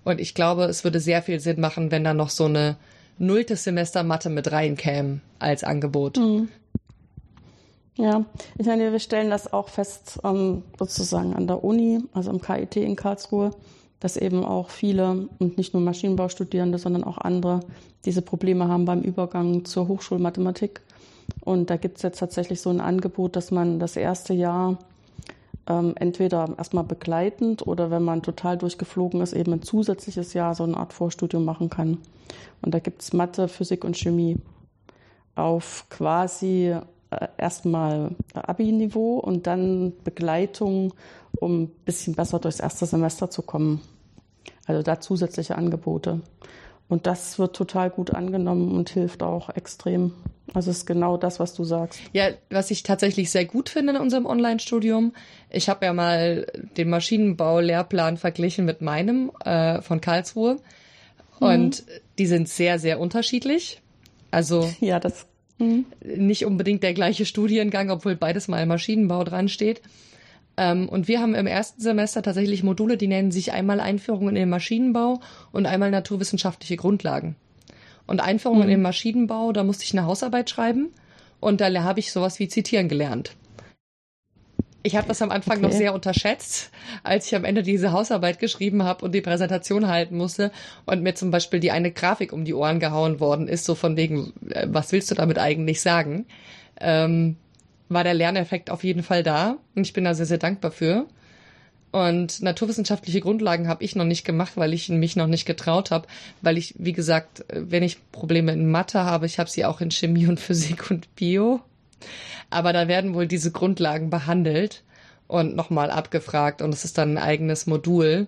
Und ich glaube, es würde sehr viel Sinn machen, wenn da noch so eine nulltes Semester Mathe mit reinkäme als Angebot. Mhm. Ja, ich meine, wir stellen das auch fest, ähm, sozusagen an der Uni, also im KIT in Karlsruhe, dass eben auch viele und nicht nur Maschinenbaustudierende, sondern auch andere diese Probleme haben beim Übergang zur Hochschulmathematik. Und da gibt es jetzt tatsächlich so ein Angebot, dass man das erste Jahr ähm, entweder erstmal begleitend oder wenn man total durchgeflogen ist, eben ein zusätzliches Jahr so eine Art Vorstudium machen kann. Und da gibt es Mathe, Physik und Chemie auf quasi äh, erstmal Abi-Niveau und dann Begleitung, um ein bisschen besser durchs erste Semester zu kommen. Also da zusätzliche Angebote. Und das wird total gut angenommen und hilft auch extrem. Also es ist genau das, was du sagst. Ja, was ich tatsächlich sehr gut finde in unserem Online-Studium, ich habe ja mal den Maschinenbau-Lehrplan verglichen mit meinem äh, von Karlsruhe. Mhm. Und die sind sehr, sehr unterschiedlich. Also ja, das mhm. nicht unbedingt der gleiche Studiengang, obwohl beides mal Maschinenbau dran steht. Ähm, und wir haben im ersten Semester tatsächlich Module, die nennen sich einmal Einführung in den Maschinenbau und einmal naturwissenschaftliche Grundlagen. Und Einführung mhm. in den Maschinenbau, da musste ich eine Hausarbeit schreiben und da habe ich sowas wie zitieren gelernt. Ich habe das am Anfang okay. noch sehr unterschätzt, als ich am Ende diese Hausarbeit geschrieben habe und die Präsentation halten musste und mir zum Beispiel die eine Grafik um die Ohren gehauen worden ist, so von wegen, äh, was willst du damit eigentlich sagen? Ähm, war der Lerneffekt auf jeden Fall da und ich bin da sehr, sehr dankbar für. Und naturwissenschaftliche Grundlagen habe ich noch nicht gemacht, weil ich mich noch nicht getraut habe, weil ich, wie gesagt, wenn ich Probleme in Mathe habe, ich habe sie auch in Chemie und Physik und Bio. Aber da werden wohl diese Grundlagen behandelt und nochmal abgefragt und es ist dann ein eigenes Modul.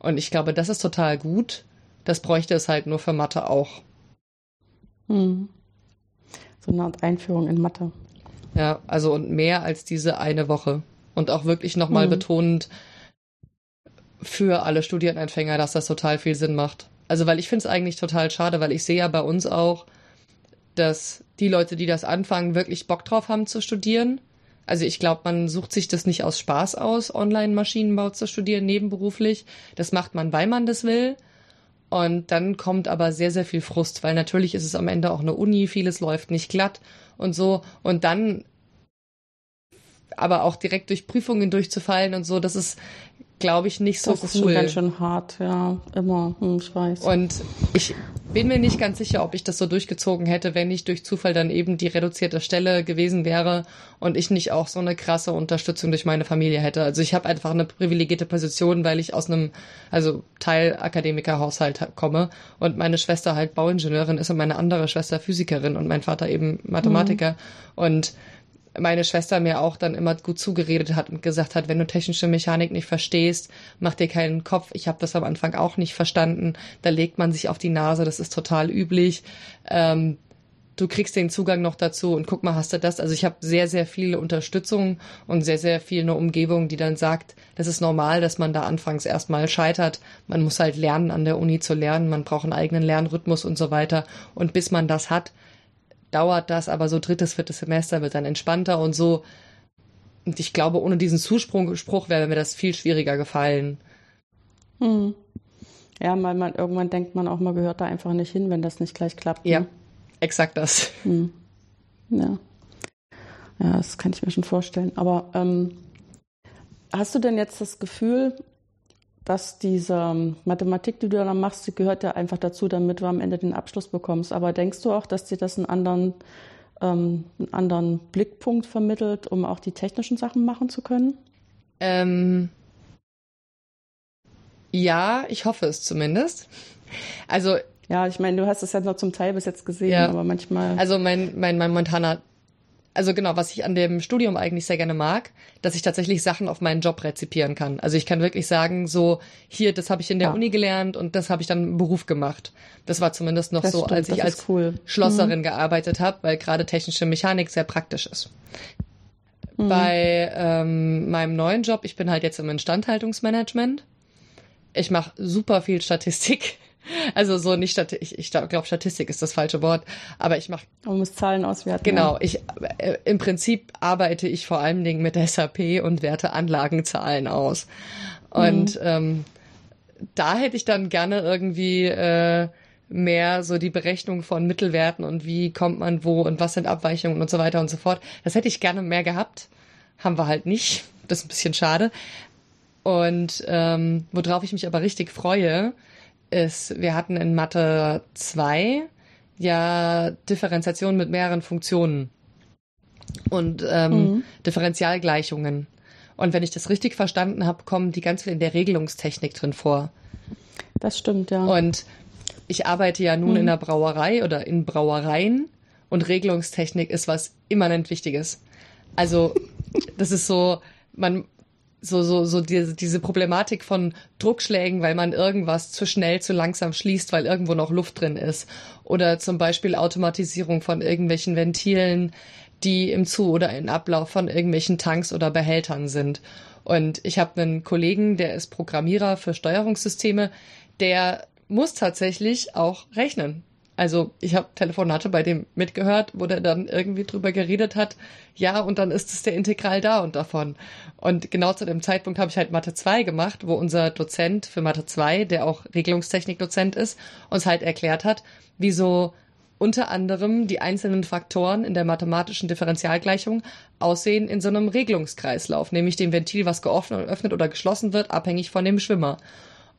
Und ich glaube, das ist total gut. Das bräuchte es halt nur für Mathe auch. Hm. So eine Art Einführung in Mathe. Ja, also und mehr als diese eine Woche. Und auch wirklich nochmal mhm. betonend für alle Studienanfänger, dass das total viel Sinn macht. Also, weil ich finde es eigentlich total schade, weil ich sehe ja bei uns auch, dass die Leute, die das anfangen, wirklich Bock drauf haben zu studieren. Also ich glaube, man sucht sich das nicht aus Spaß aus, Online-Maschinenbau zu studieren, nebenberuflich. Das macht man, weil man das will. Und dann kommt aber sehr, sehr viel Frust, weil natürlich ist es am Ende auch eine Uni, vieles läuft nicht glatt und so. Und dann aber auch direkt durch Prüfungen durchzufallen und so, das ist, glaube ich, nicht so das cool. Das ist schon ganz schön hart, ja, immer, hm, ich weiß. Und ich bin mir nicht ganz sicher, ob ich das so durchgezogen hätte, wenn nicht durch Zufall dann eben die reduzierte Stelle gewesen wäre und ich nicht auch so eine krasse Unterstützung durch meine Familie hätte. Also ich habe einfach eine privilegierte Position, weil ich aus einem, also Teil Akademikerhaushalt komme und meine Schwester halt Bauingenieurin ist und meine andere Schwester Physikerin und mein Vater eben Mathematiker. Mhm. Und meine Schwester mir auch dann immer gut zugeredet hat und gesagt hat, wenn du technische Mechanik nicht verstehst, mach dir keinen Kopf. Ich habe das am Anfang auch nicht verstanden. Da legt man sich auf die Nase, das ist total üblich. Ähm, du kriegst den Zugang noch dazu und guck mal, hast du das? Also ich habe sehr, sehr viele Unterstützung und sehr, sehr viel eine Umgebung, die dann sagt, das ist normal, dass man da anfangs erstmal scheitert. Man muss halt lernen, an der Uni zu lernen. Man braucht einen eigenen Lernrhythmus und so weiter. Und bis man das hat, dauert das, aber so drittes, viertes Semester wird dann entspannter und so. Und ich glaube, ohne diesen Zuspruch wäre mir das viel schwieriger gefallen. Hm. Ja, weil man irgendwann denkt man auch, man gehört da einfach nicht hin, wenn das nicht gleich klappt. Ne? Ja, exakt das. Hm. Ja. Ja, das kann ich mir schon vorstellen. Aber ähm, hast du denn jetzt das Gefühl, dass diese Mathematik, die du dann machst, die gehört ja einfach dazu, damit du am Ende den Abschluss bekommst. Aber denkst du auch, dass dir das einen anderen, ähm, einen anderen Blickpunkt vermittelt, um auch die technischen Sachen machen zu können? Ähm, Ja, ich hoffe es zumindest. Also ja, ich meine, du hast es ja nur zum Teil bis jetzt gesehen, ja. aber manchmal. Also mein, mein, mein momentaner, also genau, was ich an dem Studium eigentlich sehr gerne mag, dass ich tatsächlich Sachen auf meinen Job rezipieren kann. Also ich kann wirklich sagen, so, hier, das habe ich in der ja. Uni gelernt und das habe ich dann im Beruf gemacht. Das war zumindest noch das so, stimmt, als ich als cool. Schlosserin mhm. gearbeitet habe, weil gerade technische Mechanik sehr praktisch ist. Mhm. Bei ähm, meinem neuen Job, ich bin halt jetzt im Instandhaltungsmanagement. Ich mache super viel Statistik. Also so nicht Statistik, ich, ich glaube Statistik ist das falsche Wort, aber ich mache. Man muss Zahlen auswerten. Genau, ich äh, im Prinzip arbeite ich vor allen Dingen mit SAP und werte Anlagenzahlen aus. Und mhm. ähm, da hätte ich dann gerne irgendwie äh, mehr so die Berechnung von Mittelwerten und wie kommt man wo und was sind Abweichungen und so weiter und so fort. Das hätte ich gerne mehr gehabt. Haben wir halt nicht. Das ist ein bisschen schade. Und ähm, worauf ich mich aber richtig freue, ist, wir hatten in Mathe 2 ja Differenziation mit mehreren Funktionen und ähm, mhm. Differentialgleichungen. Und wenn ich das richtig verstanden habe, kommen die ganz viel in der Regelungstechnik drin vor. Das stimmt, ja. Und ich arbeite ja nun mhm. in der Brauerei oder in Brauereien und Regelungstechnik ist was immanent Wichtiges. Also, das ist so, man, so, so, so diese, diese Problematik von Druckschlägen, weil man irgendwas zu schnell, zu langsam schließt, weil irgendwo noch Luft drin ist. Oder zum Beispiel Automatisierung von irgendwelchen Ventilen, die im Zu- oder im Ablauf von irgendwelchen Tanks oder Behältern sind. Und ich habe einen Kollegen, der ist Programmierer für Steuerungssysteme, der muss tatsächlich auch rechnen. Also ich habe Telefonate bei dem mitgehört, wo der dann irgendwie drüber geredet hat, ja, und dann ist es der Integral da und davon. Und genau zu dem Zeitpunkt habe ich halt Mathe 2 gemacht, wo unser Dozent für Mathe 2, der auch Regelungstechnik-Dozent ist, uns halt erklärt hat, wieso unter anderem die einzelnen Faktoren in der mathematischen Differentialgleichung aussehen in so einem Regelungskreislauf, nämlich dem Ventil, was geöffnet oder geschlossen wird, abhängig von dem Schwimmer.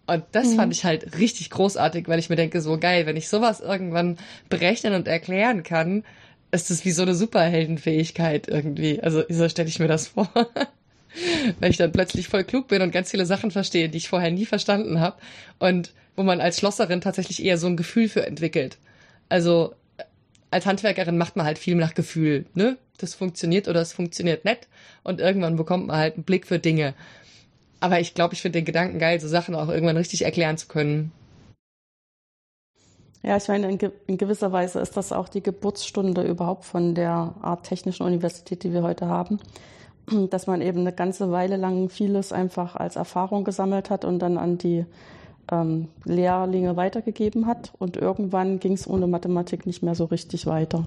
Und das mhm. fand ich halt richtig großartig, weil ich mir denke, so geil, wenn ich sowas irgendwann berechnen und erklären kann, ist das wie so eine Superheldenfähigkeit irgendwie. Also so stelle ich mir das vor. weil ich dann plötzlich voll klug bin und ganz viele Sachen verstehe, die ich vorher nie verstanden habe. Und wo man als Schlosserin tatsächlich eher so ein Gefühl für entwickelt. Also als Handwerkerin macht man halt viel nach Gefühl, ne? Das funktioniert oder es funktioniert nicht. Und irgendwann bekommt man halt einen Blick für Dinge. Aber ich glaube, ich finde den Gedanken geil, so Sachen auch irgendwann richtig erklären zu können. Ja, ich meine, in, ge in, gewisser Weise ist das auch die Geburtsstunde überhaupt von der Art technischen Universität, die wir heute haben. Dass man eben eine ganze Weile lang vieles einfach als Erfahrung gesammelt hat und dann an die ähm, Lehrlinge weitergegeben hat. Und irgendwann ging es ohne Mathematik nicht mehr so richtig weiter.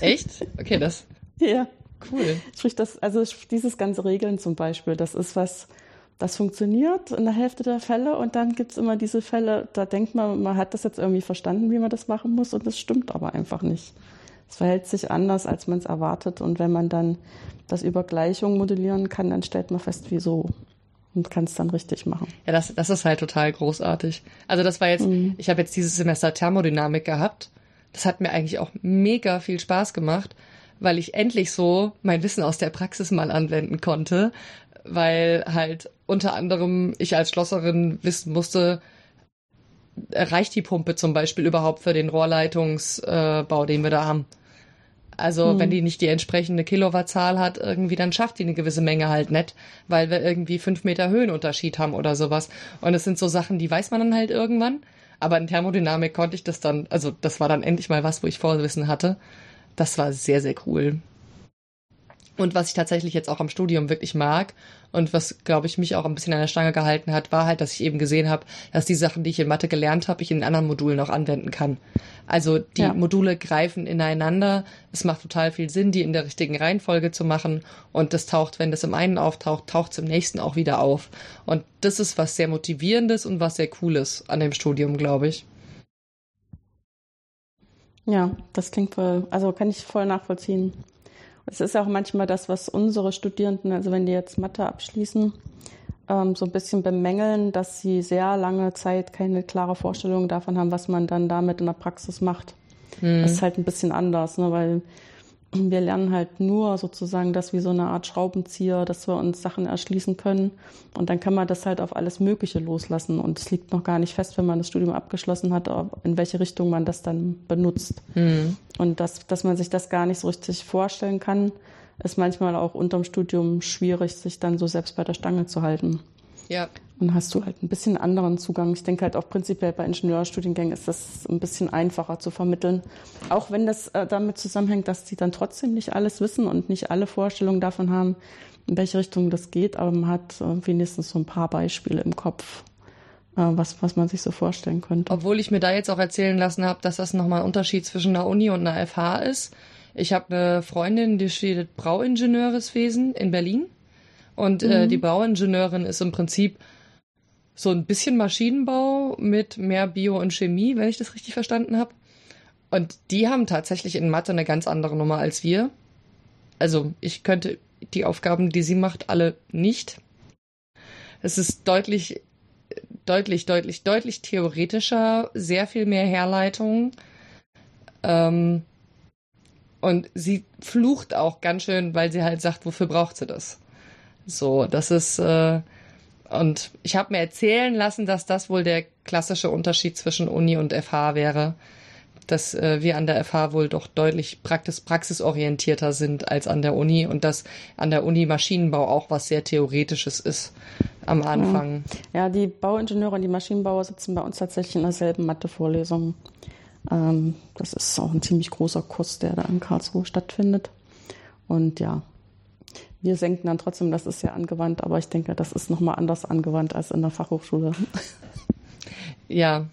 Echt? Okay, das. ja. Cool. Sprich, das, also dieses ganze Regeln zum Beispiel, das ist was, das funktioniert in der Hälfte der Fälle und dann gibt es immer diese Fälle, da denkt man, man hat das jetzt irgendwie verstanden, wie man das machen muss und das stimmt aber einfach nicht. Es verhält sich anders, als man es erwartet und wenn man dann das über Gleichungen modellieren kann, dann stellt man fest, wieso und kann es dann richtig machen. Ja, das, das ist halt total großartig. Also das war jetzt, mhm. ich habe jetzt dieses Semester Thermodynamik gehabt. Das hat mir eigentlich auch mega viel Spaß gemacht, weil ich endlich so mein Wissen aus der Praxis mal anwenden konnte, weil halt unter anderem ich als Schlosserin wissen musste, reicht die Pumpe zum Beispiel überhaupt für den Rohrleitungsbau, den wir da haben. Also hm. wenn die nicht die entsprechende Kilowattzahl hat, irgendwie, dann schafft die eine gewisse Menge halt nicht, weil wir irgendwie fünf Meter Höhenunterschied haben oder sowas. Und es sind so Sachen, die weiß man dann halt irgendwann. Aber in Thermodynamik konnte ich das dann, also das war dann endlich mal was, wo ich Vorwissen hatte. Das war sehr, sehr cool. Und was ich tatsächlich jetzt auch am Studium wirklich mag und was, glaube ich, mich auch ein bisschen an der Stange gehalten hat, war halt, dass ich eben gesehen habe, dass die Sachen, die ich in Mathe gelernt habe, ich in anderen Modulen auch anwenden kann. Also die ja. Module greifen ineinander. Es macht total viel Sinn, die in der richtigen Reihenfolge zu machen. Und das taucht, wenn das im einen auftaucht, taucht es im nächsten auch wieder auf. Und das ist was sehr Motivierendes und was sehr Cooles an dem Studium, glaube ich. Ja, das klingt voll, also kann ich voll nachvollziehen. Es ist auch manchmal das, was unsere Studierenden, also wenn die jetzt Mathe abschließen, ähm, so ein bisschen bemängeln, dass sie sehr lange Zeit keine klare Vorstellung davon haben, was man dann damit in der Praxis macht. Mhm. Das ist halt ein bisschen anders, ne? weil wir lernen halt nur sozusagen das wie so eine Art Schraubenzieher, dass wir uns Sachen erschließen können. Und dann kann man das halt auf alles Mögliche loslassen. Und es liegt noch gar nicht fest, wenn man das Studium abgeschlossen hat, in welche Richtung man das dann benutzt. Mhm. Und das, dass man sich das gar nicht so richtig vorstellen kann, ist manchmal auch unterm Studium schwierig, sich dann so selbst bei der Stange zu halten. Ja. Und hast du halt ein bisschen anderen Zugang. Ich denke halt auch prinzipiell bei Ingenieurstudiengängen ist das ein bisschen einfacher zu vermitteln. Auch wenn das äh, damit zusammenhängt, dass die dann trotzdem nicht alles wissen und nicht alle Vorstellungen davon haben, in welche Richtung das geht, aber man hat äh, wenigstens so ein paar Beispiele im Kopf, äh, was, was man sich so vorstellen könnte. Obwohl ich mir da jetzt auch erzählen lassen habe, dass das nochmal ein Unterschied zwischen einer Uni und einer FH ist. Ich habe eine Freundin, die studiert Brauingenieurswesen in Berlin. Und mhm. äh, die Bauingenieurin ist im Prinzip so ein bisschen Maschinenbau mit mehr Bio und Chemie, wenn ich das richtig verstanden habe. Und die haben tatsächlich in Mathe eine ganz andere Nummer als wir. Also ich könnte die Aufgaben, die sie macht, alle nicht. Es ist deutlich, deutlich, deutlich, deutlich theoretischer, sehr viel mehr Herleitung. Ähm, und sie flucht auch ganz schön, weil sie halt sagt, wofür braucht sie das? So, das ist äh, und ich habe mir erzählen lassen, dass das wohl der klassische Unterschied zwischen Uni und FH wäre, dass äh, wir an der FH wohl doch deutlich praxis praxisorientierter sind als an der Uni und dass an der Uni Maschinenbau auch was sehr theoretisches ist am Anfang. Ja, die Bauingenieure und die Maschinenbauer sitzen bei uns tatsächlich in derselben Mathevorlesung. Ähm, das ist auch ein ziemlich großer Kurs, der da in Karlsruhe stattfindet. Und ja, wir senken dann trotzdem, das ist ja angewandt, aber ich denke, das ist nochmal anders angewandt als in der Fachhochschule. Ja,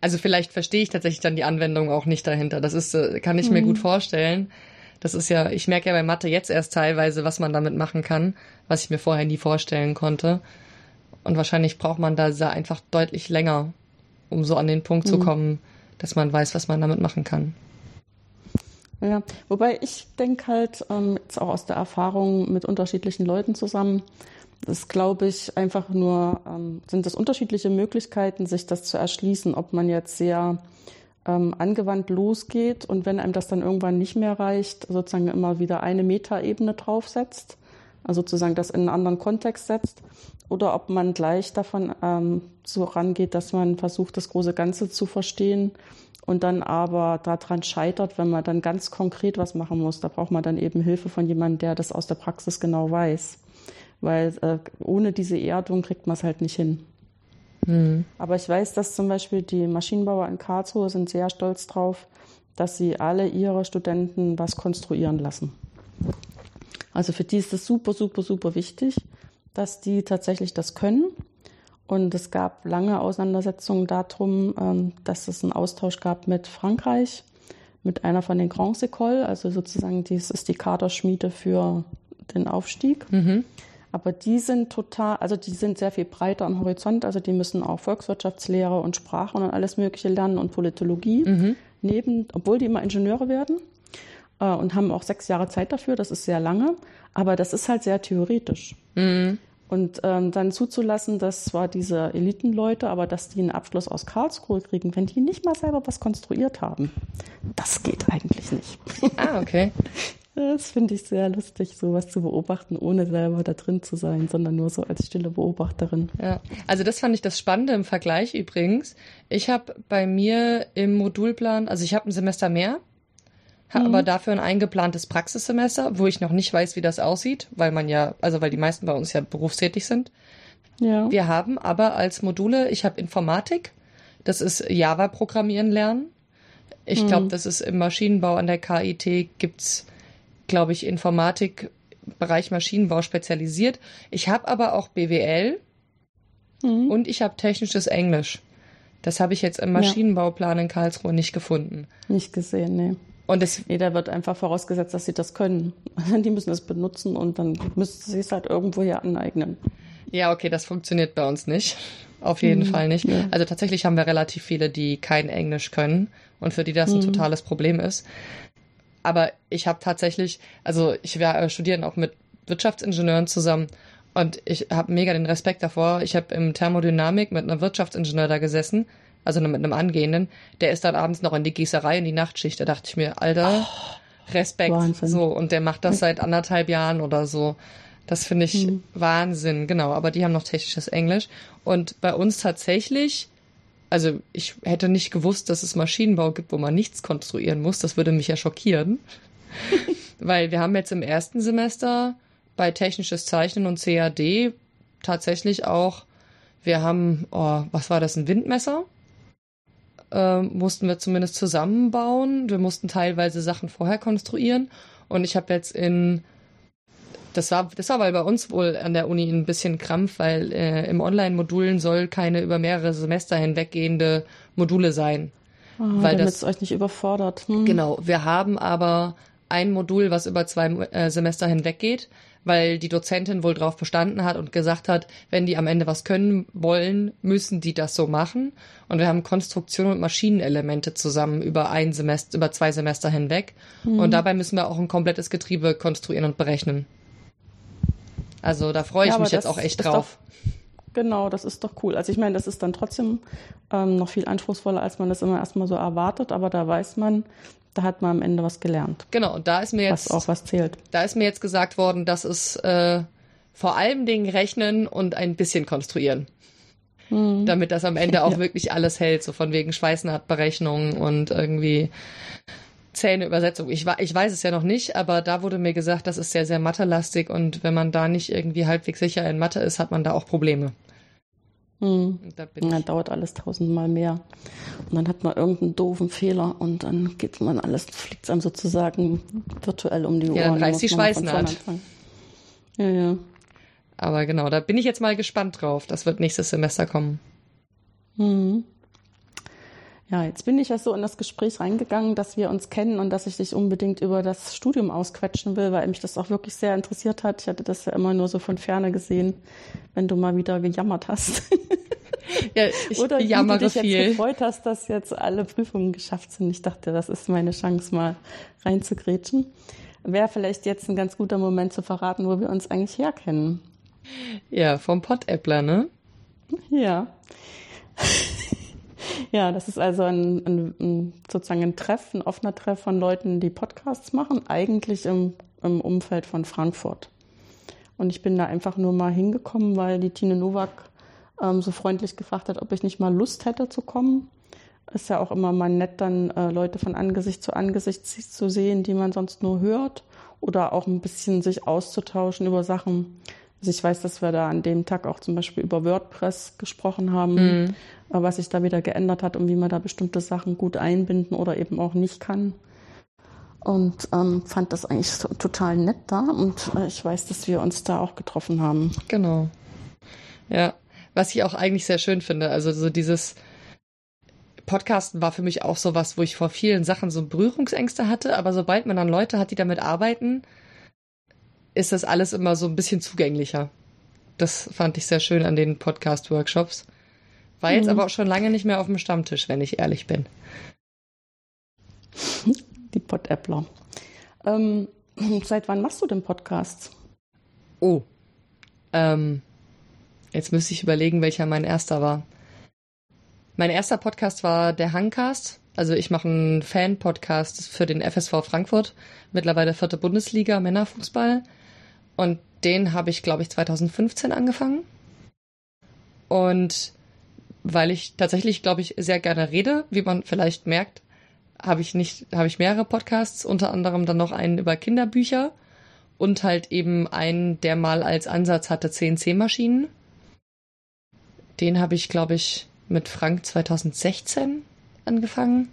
also vielleicht verstehe ich tatsächlich dann die Anwendung auch nicht dahinter. Das ist, äh, kann ich mir mhm. gut vorstellen. Das ist ja, ich merke ja bei Mathe jetzt erst teilweise, was man damit machen kann, was ich mir vorher nie vorstellen konnte. Und wahrscheinlich braucht man da einfach deutlich länger, um so an den Punkt mhm. zu kommen, dass man weiß, was man damit machen kann. Ja, wobei ich denke halt, ähm, jetzt auch aus der Erfahrung mit unterschiedlichen Leuten zusammen, das glaube ich einfach nur, ähm, sind das unterschiedliche Möglichkeiten, sich das zu erschließen, ob man jetzt sehr ähm, angewandt losgeht und wenn einem das dann irgendwann nicht mehr reicht, sozusagen immer wieder eine Metaebene draufsetzt, also sozusagen das in einen anderen Kontext setzt, oder ob man gleich davon ähm, so rangeht, dass man versucht, das große Ganze zu verstehen und dann aber daran scheitert, wenn man dann ganz konkret was machen muss. Da braucht man dann eben Hilfe von jemandem, der das aus der Praxis genau weiß. Weil äh, ohne diese Erdung kriegt man es halt nicht hin. Mhm. Aber ich weiß, dass zum Beispiel die Maschinenbauer in Karlsruhe sind sehr stolz drauf, dass sie alle ihre Studenten was konstruieren lassen. Also für die ist es super, super, super wichtig, dass die tatsächlich das können und es gab lange Auseinandersetzungen darum, ähm, dass es einen Austausch gab mit Frankreich, mit einer von den Grands Écoles, also sozusagen dies ist die Kaderschmiede für den Aufstieg. Mhm. Aber die sind total, also die sind sehr viel breiter am Horizont, also die müssen auch Volkswirtschaftslehre und Sprachen und alles Mögliche lernen und Politologie mhm. neben, obwohl die immer Ingenieure werden äh, und haben auch sechs Jahre Zeit dafür, das ist sehr lange, aber das ist halt sehr theoretisch. Mhm. Und ähm, dann zuzulassen, dass zwar diese Elitenleute, aber dass die einen Abschluss aus Karlsruhe kriegen, wenn die nicht mal selber was konstruiert haben, das geht eigentlich nicht. Ah, okay. Das finde ich sehr lustig, sowas zu beobachten, ohne selber da drin zu sein, sondern nur so als stille Beobachterin. Ja, also das fand ich das Spannende im Vergleich übrigens. Ich habe bei mir im Modulplan, also ich habe ein Semester mehr, habe mhm. aber dafür ein eingeplantes Praxissemester, wo ich noch nicht weiß, wie das aussieht, weil man ja, also weil die meisten bei uns ja berufstätig sind. Ja. Wir haben aber als Module, ich habe Informatik, das ist Java-Programmieren lernen. Ich mhm. glaube, das ist im Maschinenbau an der KIT gibt's, glaube ich, Informatik Bereich Maschinenbau spezialisiert. Ich habe aber auch BWL mhm. und ich habe technisches Englisch. Das habe ich jetzt im Maschinenbauplan in Karlsruhe nicht gefunden. Nicht gesehen, nee. Und es, nee, da wird einfach vorausgesetzt, dass sie das können. Die müssen es benutzen und dann müssen sie es halt irgendwo hier aneignen. Ja, okay, das funktioniert bei uns nicht. Auf jeden mhm. Fall nicht. Ja. Also tatsächlich haben wir relativ viele, die kein Englisch können und für die das ein mhm. totales Problem ist. Aber ich habe tatsächlich, also ich wir äh, studieren auch mit Wirtschaftsingenieuren zusammen und ich habe mega den Respekt davor. Ich habe im Thermodynamik mit einem Wirtschaftsingenieur da gesessen also mit einem Angehenden, der ist dann abends noch in die Gießerei in die Nachtschicht. Da dachte ich mir, Alter, Respekt. Wahnsinn. So, und der macht das seit anderthalb Jahren oder so. Das finde ich mhm. Wahnsinn, genau. Aber die haben noch technisches Englisch. Und bei uns tatsächlich, also ich hätte nicht gewusst, dass es Maschinenbau gibt, wo man nichts konstruieren muss. Das würde mich ja schockieren. Weil wir haben jetzt im ersten Semester bei technisches Zeichnen und CAD tatsächlich auch, wir haben, oh, was war das, ein Windmesser? Ähm, mussten wir zumindest zusammenbauen. Wir mussten teilweise Sachen vorher konstruieren. Und ich habe jetzt in das war, das war weil bei uns wohl an der Uni ein bisschen Krampf, weil äh, im Online-Modulen soll keine über mehrere Semester hinweggehende Module sein. Oh, weil damit es euch nicht überfordert. Hm. Genau. Wir haben aber ein Modul, was über zwei äh, Semester hinweggeht, weil die Dozentin wohl drauf bestanden hat und gesagt hat, wenn die am Ende was können wollen, müssen die das so machen. Und wir haben Konstruktion und Maschinenelemente zusammen über ein Semester, über zwei Semester hinweg. Mhm. Und dabei müssen wir auch ein komplettes Getriebe konstruieren und berechnen. Also da freue ich ja, mich jetzt auch echt drauf. Doch, genau, das ist doch cool. Also ich meine, das ist dann trotzdem ähm, noch viel anspruchsvoller, als man das immer erstmal so erwartet, aber da weiß man, da hat man am Ende was gelernt. Genau, und da ist mir jetzt was auch was zählt. Da ist mir jetzt gesagt worden, dass es äh, vor allem Dingen rechnen und ein bisschen konstruieren. Mhm. Damit das am Ende auch ja. wirklich alles hält, so von wegen Schweißnahtberechnung und irgendwie Zähneübersetzung. Ich, ich weiß es ja noch nicht, aber da wurde mir gesagt, das ist sehr, sehr mathelastig und wenn man da nicht irgendwie halbwegs sicher in Mathe ist, hat man da auch Probleme. Hm. Da dann dauert alles tausendmal mehr. Und dann hat man irgendeinen doofen Fehler und dann geht man alles, fliegt es einem sozusagen virtuell um die Ohren. Ja, dann reißt die Schweißnaht. Ja, ja. Aber genau, da bin ich jetzt mal gespannt drauf. Das wird nächstes Semester kommen. Mhm. Ja, jetzt bin ich ja so in das Gespräch reingegangen, dass wir uns kennen und dass ich dich unbedingt über das Studium ausquetschen will, weil mich das auch wirklich sehr interessiert hat. Ich hatte das ja immer nur so von ferne gesehen, wenn du mal wieder gejammert hast. Ja, ich Oder jammere du dich viel. jetzt gefreut hast, dass jetzt alle Prüfungen geschafft sind. Ich dachte, das ist meine Chance, mal reinzugrätschen. Wäre vielleicht jetzt ein ganz guter Moment zu verraten, wo wir uns eigentlich herkennen. Ja, vom Pot-Appler, ne? Ja. Ja, das ist also ein, ein, ein, sozusagen ein Treff, ein offener Treff von Leuten, die Podcasts machen, eigentlich im, im Umfeld von Frankfurt. Und ich bin da einfach nur mal hingekommen, weil die Tine Nowak ähm, so freundlich gefragt hat, ob ich nicht mal Lust hätte zu kommen. Ist ja auch immer mal nett, dann äh, Leute von Angesicht zu Angesicht zu sehen, die man sonst nur hört. Oder auch ein bisschen sich auszutauschen über Sachen, also ich weiß, dass wir da an dem Tag auch zum Beispiel über WordPress gesprochen haben, mhm. Äh, was sich da wieder geändert hat und wie man da bestimmte Sachen gut einbinden oder eben auch nicht kann. Und ähm, fand das eigentlich so, total nett da und äh, ich weiß, dass wir uns da auch getroffen haben. Genau. Ja, was ich auch eigentlich sehr schön finde, also so dieses Podcasten war für mich auch so was, wo ich vor vielen Sachen so Berührungsängste hatte, aber sobald man dann Leute hat, die damit arbeiten, ist das alles immer so ein bisschen zugänglicher. Das fand ich sehr schön an den Podcast-Workshops. War jetzt mhm. aber auch schon lange nicht mehr auf dem Stammtisch, wenn ich ehrlich bin. Die Pod-Appler. Ähm, seit wann machst du denn Podcasts? Oh. Ähm, jetzt müsste ich überlegen, welcher mein erster war. Mein erster Podcast war der Hangcast. Also ich mache einen Fan-Podcast für den FSV Frankfurt, mittlerweile vierte Bundesliga Männerfußball. Und den habe ich, glaube ich, 2015 angefangen. Und weil ich tatsächlich, glaube ich, sehr gerne rede, wie man vielleicht merkt, habe ich nicht, habe ich mehrere Podcasts, unter anderem dann noch einen über Kinderbücher und halt eben einen, der mal als Ansatz hatte CNC-Maschinen. Den habe ich, glaube ich, mit Frank 2016 angefangen.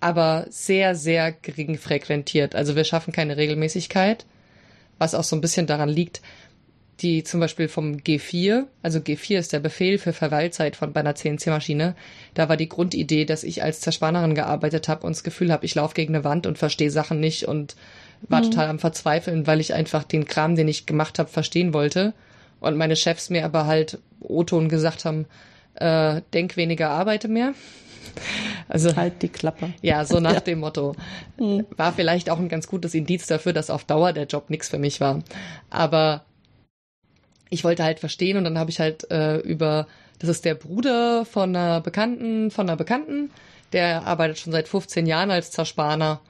Aber sehr, sehr gering frequentiert. Also wir schaffen keine Regelmäßigkeit was auch so ein bisschen daran liegt, die zum Beispiel vom G4, also G4 ist der Befehl für Verweilzeit von bei einer CNC-Maschine. Da war die Grundidee, dass ich als Zerspannerin gearbeitet habe und das Gefühl habe, ich laufe gegen eine Wand und verstehe Sachen nicht und war mhm. total am Verzweifeln, weil ich einfach den Kram, den ich gemacht habe, verstehen wollte. Und meine Chefs mir aber halt O-Ton gesagt haben, äh, denk weniger, arbeite mehr. Also halt die Klappe. Ja, so nach ja. dem Motto. Mhm. War vielleicht auch ein ganz gutes Indiz dafür, dass auf Dauer der Job nichts für mich war. Aber ich wollte halt verstehen und dann habe ich halt äh, über, das ist der Bruder von einer Bekannten, von einer Bekannten, der arbeitet schon seit 15 Jahren als Zerspaner.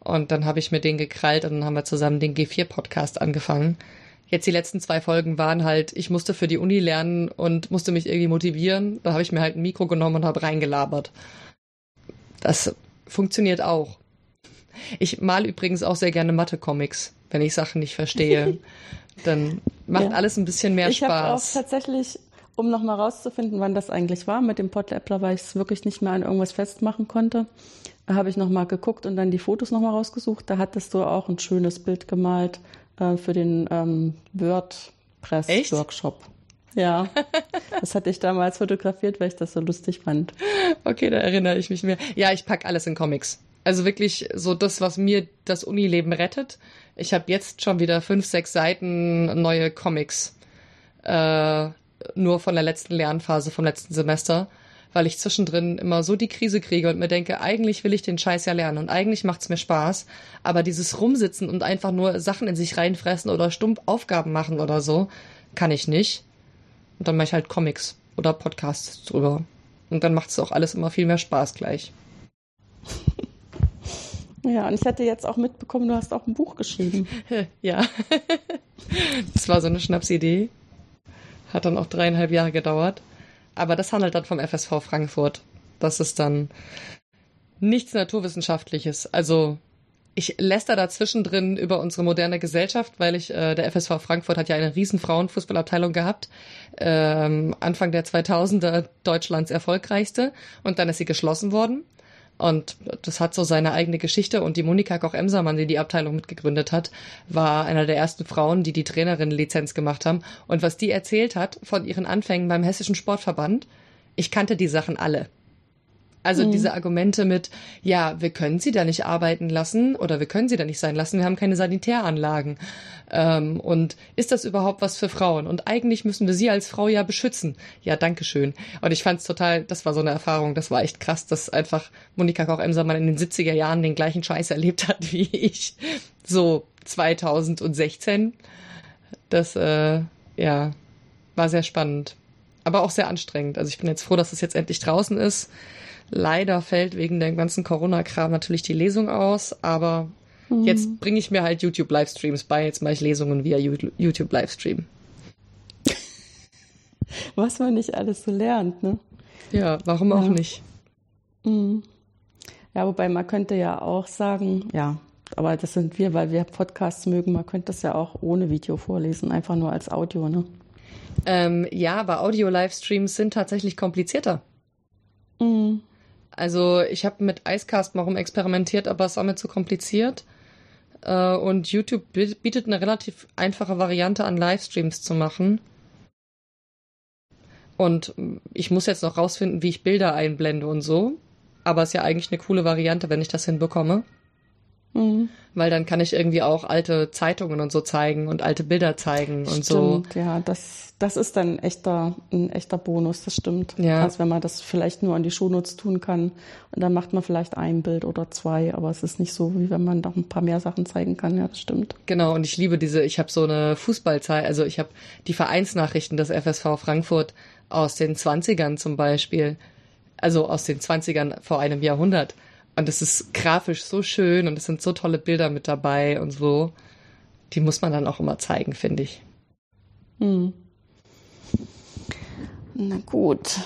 Und dann habe ich mir den gekrallt und dann haben wir zusammen den G4-Podcast angefangen. Jetzt die letzten zwei Folgen waren halt, ich musste für die Uni lernen und musste mich irgendwie motivieren. Da habe ich mir halt ein Mikro genommen und habe reingelabert. Das funktioniert auch. Ich mal übrigens auch sehr gerne Mathe-Comics, wenn ich Sachen nicht verstehe. Dann macht ja. alles ein bisschen mehr ich Spaß. Ich habe auch tatsächlich, um nochmal rauszufinden, wann das eigentlich war mit dem Podlappler, weil ich es wirklich nicht mehr an irgendwas festmachen konnte, habe ich nochmal geguckt und dann die Fotos nochmal rausgesucht. Da hattest du auch ein schönes Bild gemalt äh, für den ähm, WordPress-Workshop. Ja, das hatte ich damals fotografiert, weil ich das so lustig fand. Okay, da erinnere ich mich mehr. Ja, ich pack alles in Comics. Also wirklich so das, was mir das Unileben rettet. Ich habe jetzt schon wieder fünf, sechs Seiten neue Comics. Äh, nur von der letzten Lernphase vom letzten Semester, weil ich zwischendrin immer so die Krise kriege und mir denke, eigentlich will ich den Scheiß ja lernen und eigentlich macht's mir Spaß, aber dieses Rumsitzen und einfach nur Sachen in sich reinfressen oder stumpf Aufgaben machen oder so, kann ich nicht. Und dann mache ich halt Comics oder Podcasts drüber. Und dann macht es auch alles immer viel mehr Spaß gleich. Ja, und ich hatte jetzt auch mitbekommen, du hast auch ein Buch geschrieben. Ja. das war so eine Schnapsidee. Hat dann auch dreieinhalb Jahre gedauert. Aber das handelt dann vom FSV Frankfurt. Das ist dann nichts Naturwissenschaftliches. Also ich läster da zwischendrin über unsere moderne Gesellschaft, weil ich, äh, der FSV Frankfurt hat ja eine riesen Frauenfußballabteilung gehabt, ähm, Anfang der 2000er Deutschlands erfolgreichste und dann ist sie geschlossen worden. Und das hat so seine eigene Geschichte. Und die Monika Koch-Emsermann, die die Abteilung mitgegründet hat, war einer der ersten Frauen, die die Trainerin-Lizenz gemacht haben. Und was die erzählt hat von ihren Anfängen beim Hessischen Sportverband, ich kannte die Sachen alle. Also mhm. diese Argumente mit, ja, wir können sie da nicht arbeiten lassen oder wir können sie da nicht sein lassen, wir haben keine Sanitäranlagen. Ähm, und ist das überhaupt was für Frauen? Und eigentlich müssen wir sie als Frau ja beschützen. Ja, danke schön. Und ich fand es total, das war so eine Erfahrung, das war echt krass, dass einfach Monika Koch-Emsermann in den 70er Jahren den gleichen Scheiß erlebt hat wie ich. So 2016. Das, äh, ja, war sehr spannend. Aber auch sehr anstrengend. Also ich bin jetzt froh, dass es jetzt endlich draußen ist. Leider fällt wegen dem ganzen Corona-Kram natürlich die Lesung aus, aber mhm. jetzt bringe ich mir halt YouTube-Livestreams bei. Jetzt mache ich Lesungen via YouTube-Livestream. Was man nicht alles so lernt, ne? Ja, warum ja. auch nicht? Mhm. Ja, wobei man könnte ja auch sagen, ja, aber das sind wir, weil wir Podcasts mögen, man könnte das ja auch ohne Video vorlesen, einfach nur als Audio, ne? Ähm, ja, aber Audio-Livestreams sind tatsächlich komplizierter. Mhm. Also ich habe mit Icecast mal rum experimentiert, aber es war mir zu kompliziert. Äh, und YouTube bietet eine relativ einfache Variante an Livestreams zu machen. Und ich muss jetzt noch rausfinden, wie ich Bilder einblende und so. Aber es ist ja eigentlich eine coole Variante, wenn ich das hinbekomme. Mhm. Weil dann kann ich irgendwie auch alte Zeitungen und so zeigen und alte Bilder zeigen und stimmt, so. Ja, das, das ist dann echter, ein echter Bonus, das stimmt. Ja. Als wenn man das vielleicht nur an die Shownotes tun kann und dann macht man vielleicht ein Bild oder zwei, aber es ist nicht so, wie wenn man noch ein paar mehr Sachen zeigen kann. Ja, das stimmt. Genau, und ich liebe diese, ich habe so eine Fußballzeit, also ich habe die Vereinsnachrichten des FSV Frankfurt aus den 20ern zum Beispiel, also aus den 20ern vor einem Jahrhundert und es ist grafisch so schön und es sind so tolle Bilder mit dabei und so. Die muss man dann auch immer zeigen, finde ich. Hm. Na gut.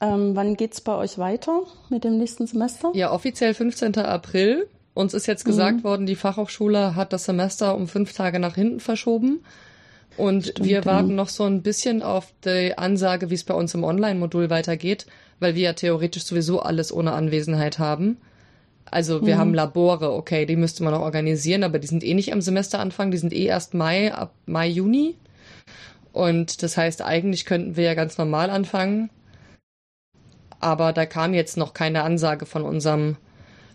Ähm, wann es bei euch weiter mit dem nächsten Semester? Ja, offiziell 15. April. Uns ist jetzt gesagt mhm. worden, die Fachhochschule hat das Semester um fünf Tage nach hinten verschoben. Und Stimmt, wir warten ja. noch so ein bisschen auf die Ansage, wie es bei uns im Online-Modul weitergeht weil wir ja theoretisch sowieso alles ohne Anwesenheit haben. Also wir mhm. haben Labore, okay, die müsste man auch organisieren, aber die sind eh nicht am Semesteranfang, die sind eh erst Mai, ab Mai, Juni. Und das heißt, eigentlich könnten wir ja ganz normal anfangen. Aber da kam jetzt noch keine Ansage von unserem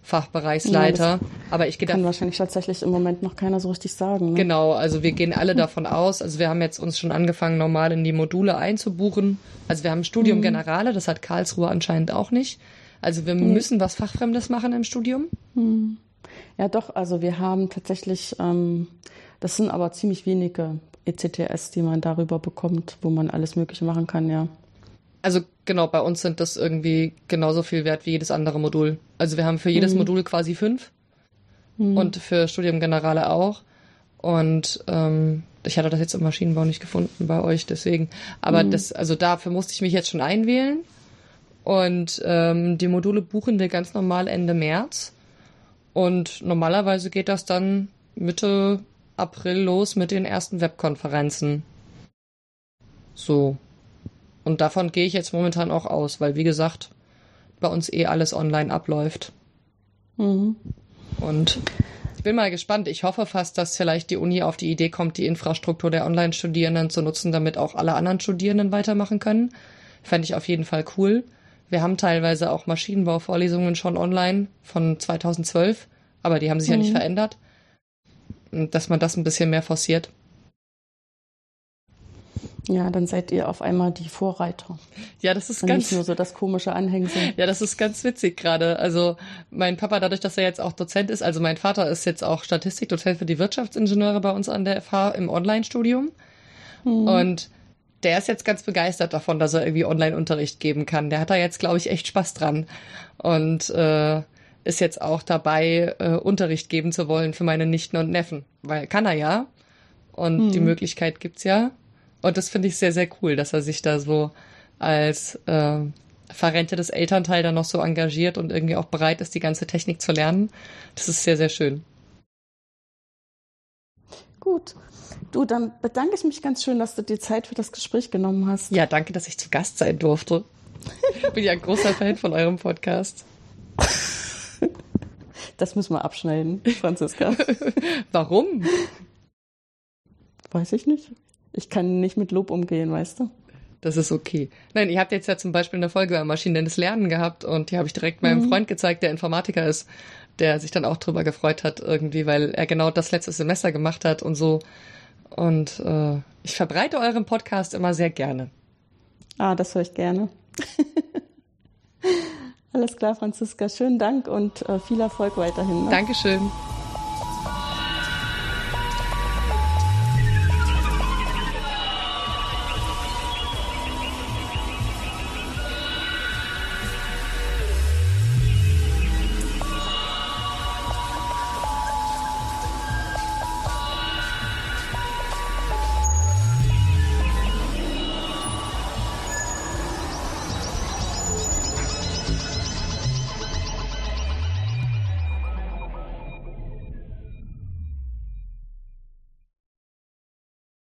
Fachbereichsleiter. Ja, aber ich gehe kann wahrscheinlich tatsächlich im Moment noch keiner so richtig sagen. Ne? Genau, also wir gehen alle davon aus. Also wir haben jetzt uns schon angefangen, normal in die Module einzubuchen. Also wir haben Studium mhm. Generale, das hat Karlsruhe anscheinend auch nicht. Also wir mhm. müssen was Fachfremdes machen im Studium. Mhm. Ja, doch. Also wir haben tatsächlich, ähm, das sind aber ziemlich wenige ECTS, die man darüber bekommt, wo man alles Mögliche machen kann, ja. Also genau, bei uns sind das irgendwie genauso viel wert wie jedes andere Modul. Also wir haben für jedes mhm. Modul quasi fünf. mhm. und für Studium Generale auch. Und ähm, ich hatte das jetzt im Maschinenbau nicht gefunden bei euch, deswegen. Aber mhm. das, also dafür musste ich mich jetzt schon einwählen. Und ähm, die Module buchen wir ganz normal Ende März. Und normalerweise geht das dann Mitte April los mit den ersten Webkonferenzen. So. Und davon gehe ich jetzt momentan auch aus, weil wie gesagt, bei uns eh alles online abläuft. Mhm. Und ich bin mal gespannt. Ich hoffe fast, dass vielleicht die Uni auf die Idee kommt, die Infrastruktur der Online-Studierenden zu nutzen, damit auch alle anderen Studierenden weitermachen können. Fände ich auf jeden Fall cool. Wir haben teilweise auch Maschinenbauvorlesungen schon online von 2012, aber die haben sich mhm. ja nicht mhm. verändert. Dass man das ein bisschen mehr forciert. Ja, dann seid ihr auf einmal die Vorreiter. Ja, das ist Und ganz nicht nur so das komische Anhängsel. Ja, das ist ganz witzig gerade. Also mein Papa, dadurch, dass er jetzt auch Dozent ist, also mein Vater ist jetzt auch Statistikdozent für die Wirtschaftsingenieure bei uns an der FH im Online-Studium. Mhm. Und der ist jetzt ganz begeistert davon, dass er irgendwie Online-Unterricht geben kann. Der hat da jetzt, glaube ich, echt Spaß dran. Und äh, ist jetzt auch dabei, äh, Unterricht geben zu wollen für meine Nichten und Neffen. Weil kann er ja. Und mhm. die Möglichkeit gibt's ja. Und das finde ich sehr, sehr cool, dass er sich da so als äh, verrentetes Elternteil dann noch so engagiert und irgendwie auch bereit ist, die ganze Technik zu lernen. Das ist sehr, sehr schön. Gut. Du, dann bedanke ich mich ganz schön, dass du dir Zeit für das Gespräch genommen hast. Ja, danke, dass ich zu Gast sein durfte. Ich bin ja ein großer Fan von eurem Podcast. Das müssen wir abschneiden, Franziska. Warum? Weiß ich nicht. Ich kann nicht mit Lob umgehen, weißt du? Das ist okay. Nein, ihr habt jetzt ja zum Beispiel eine Folge über maschinelles Lernen gehabt und die habe ich direkt meinem mhm. Freund gezeigt, der Informatiker ist, der sich dann auch drüber gefreut hat irgendwie, weil er genau das letzte Semester gemacht hat und so. Und äh, ich verbreite euren Podcast immer sehr gerne. Ah, das höre ich gerne. Alles klar, Franziska. Schönen Dank und äh, viel Erfolg weiterhin. Ne? Dankeschön.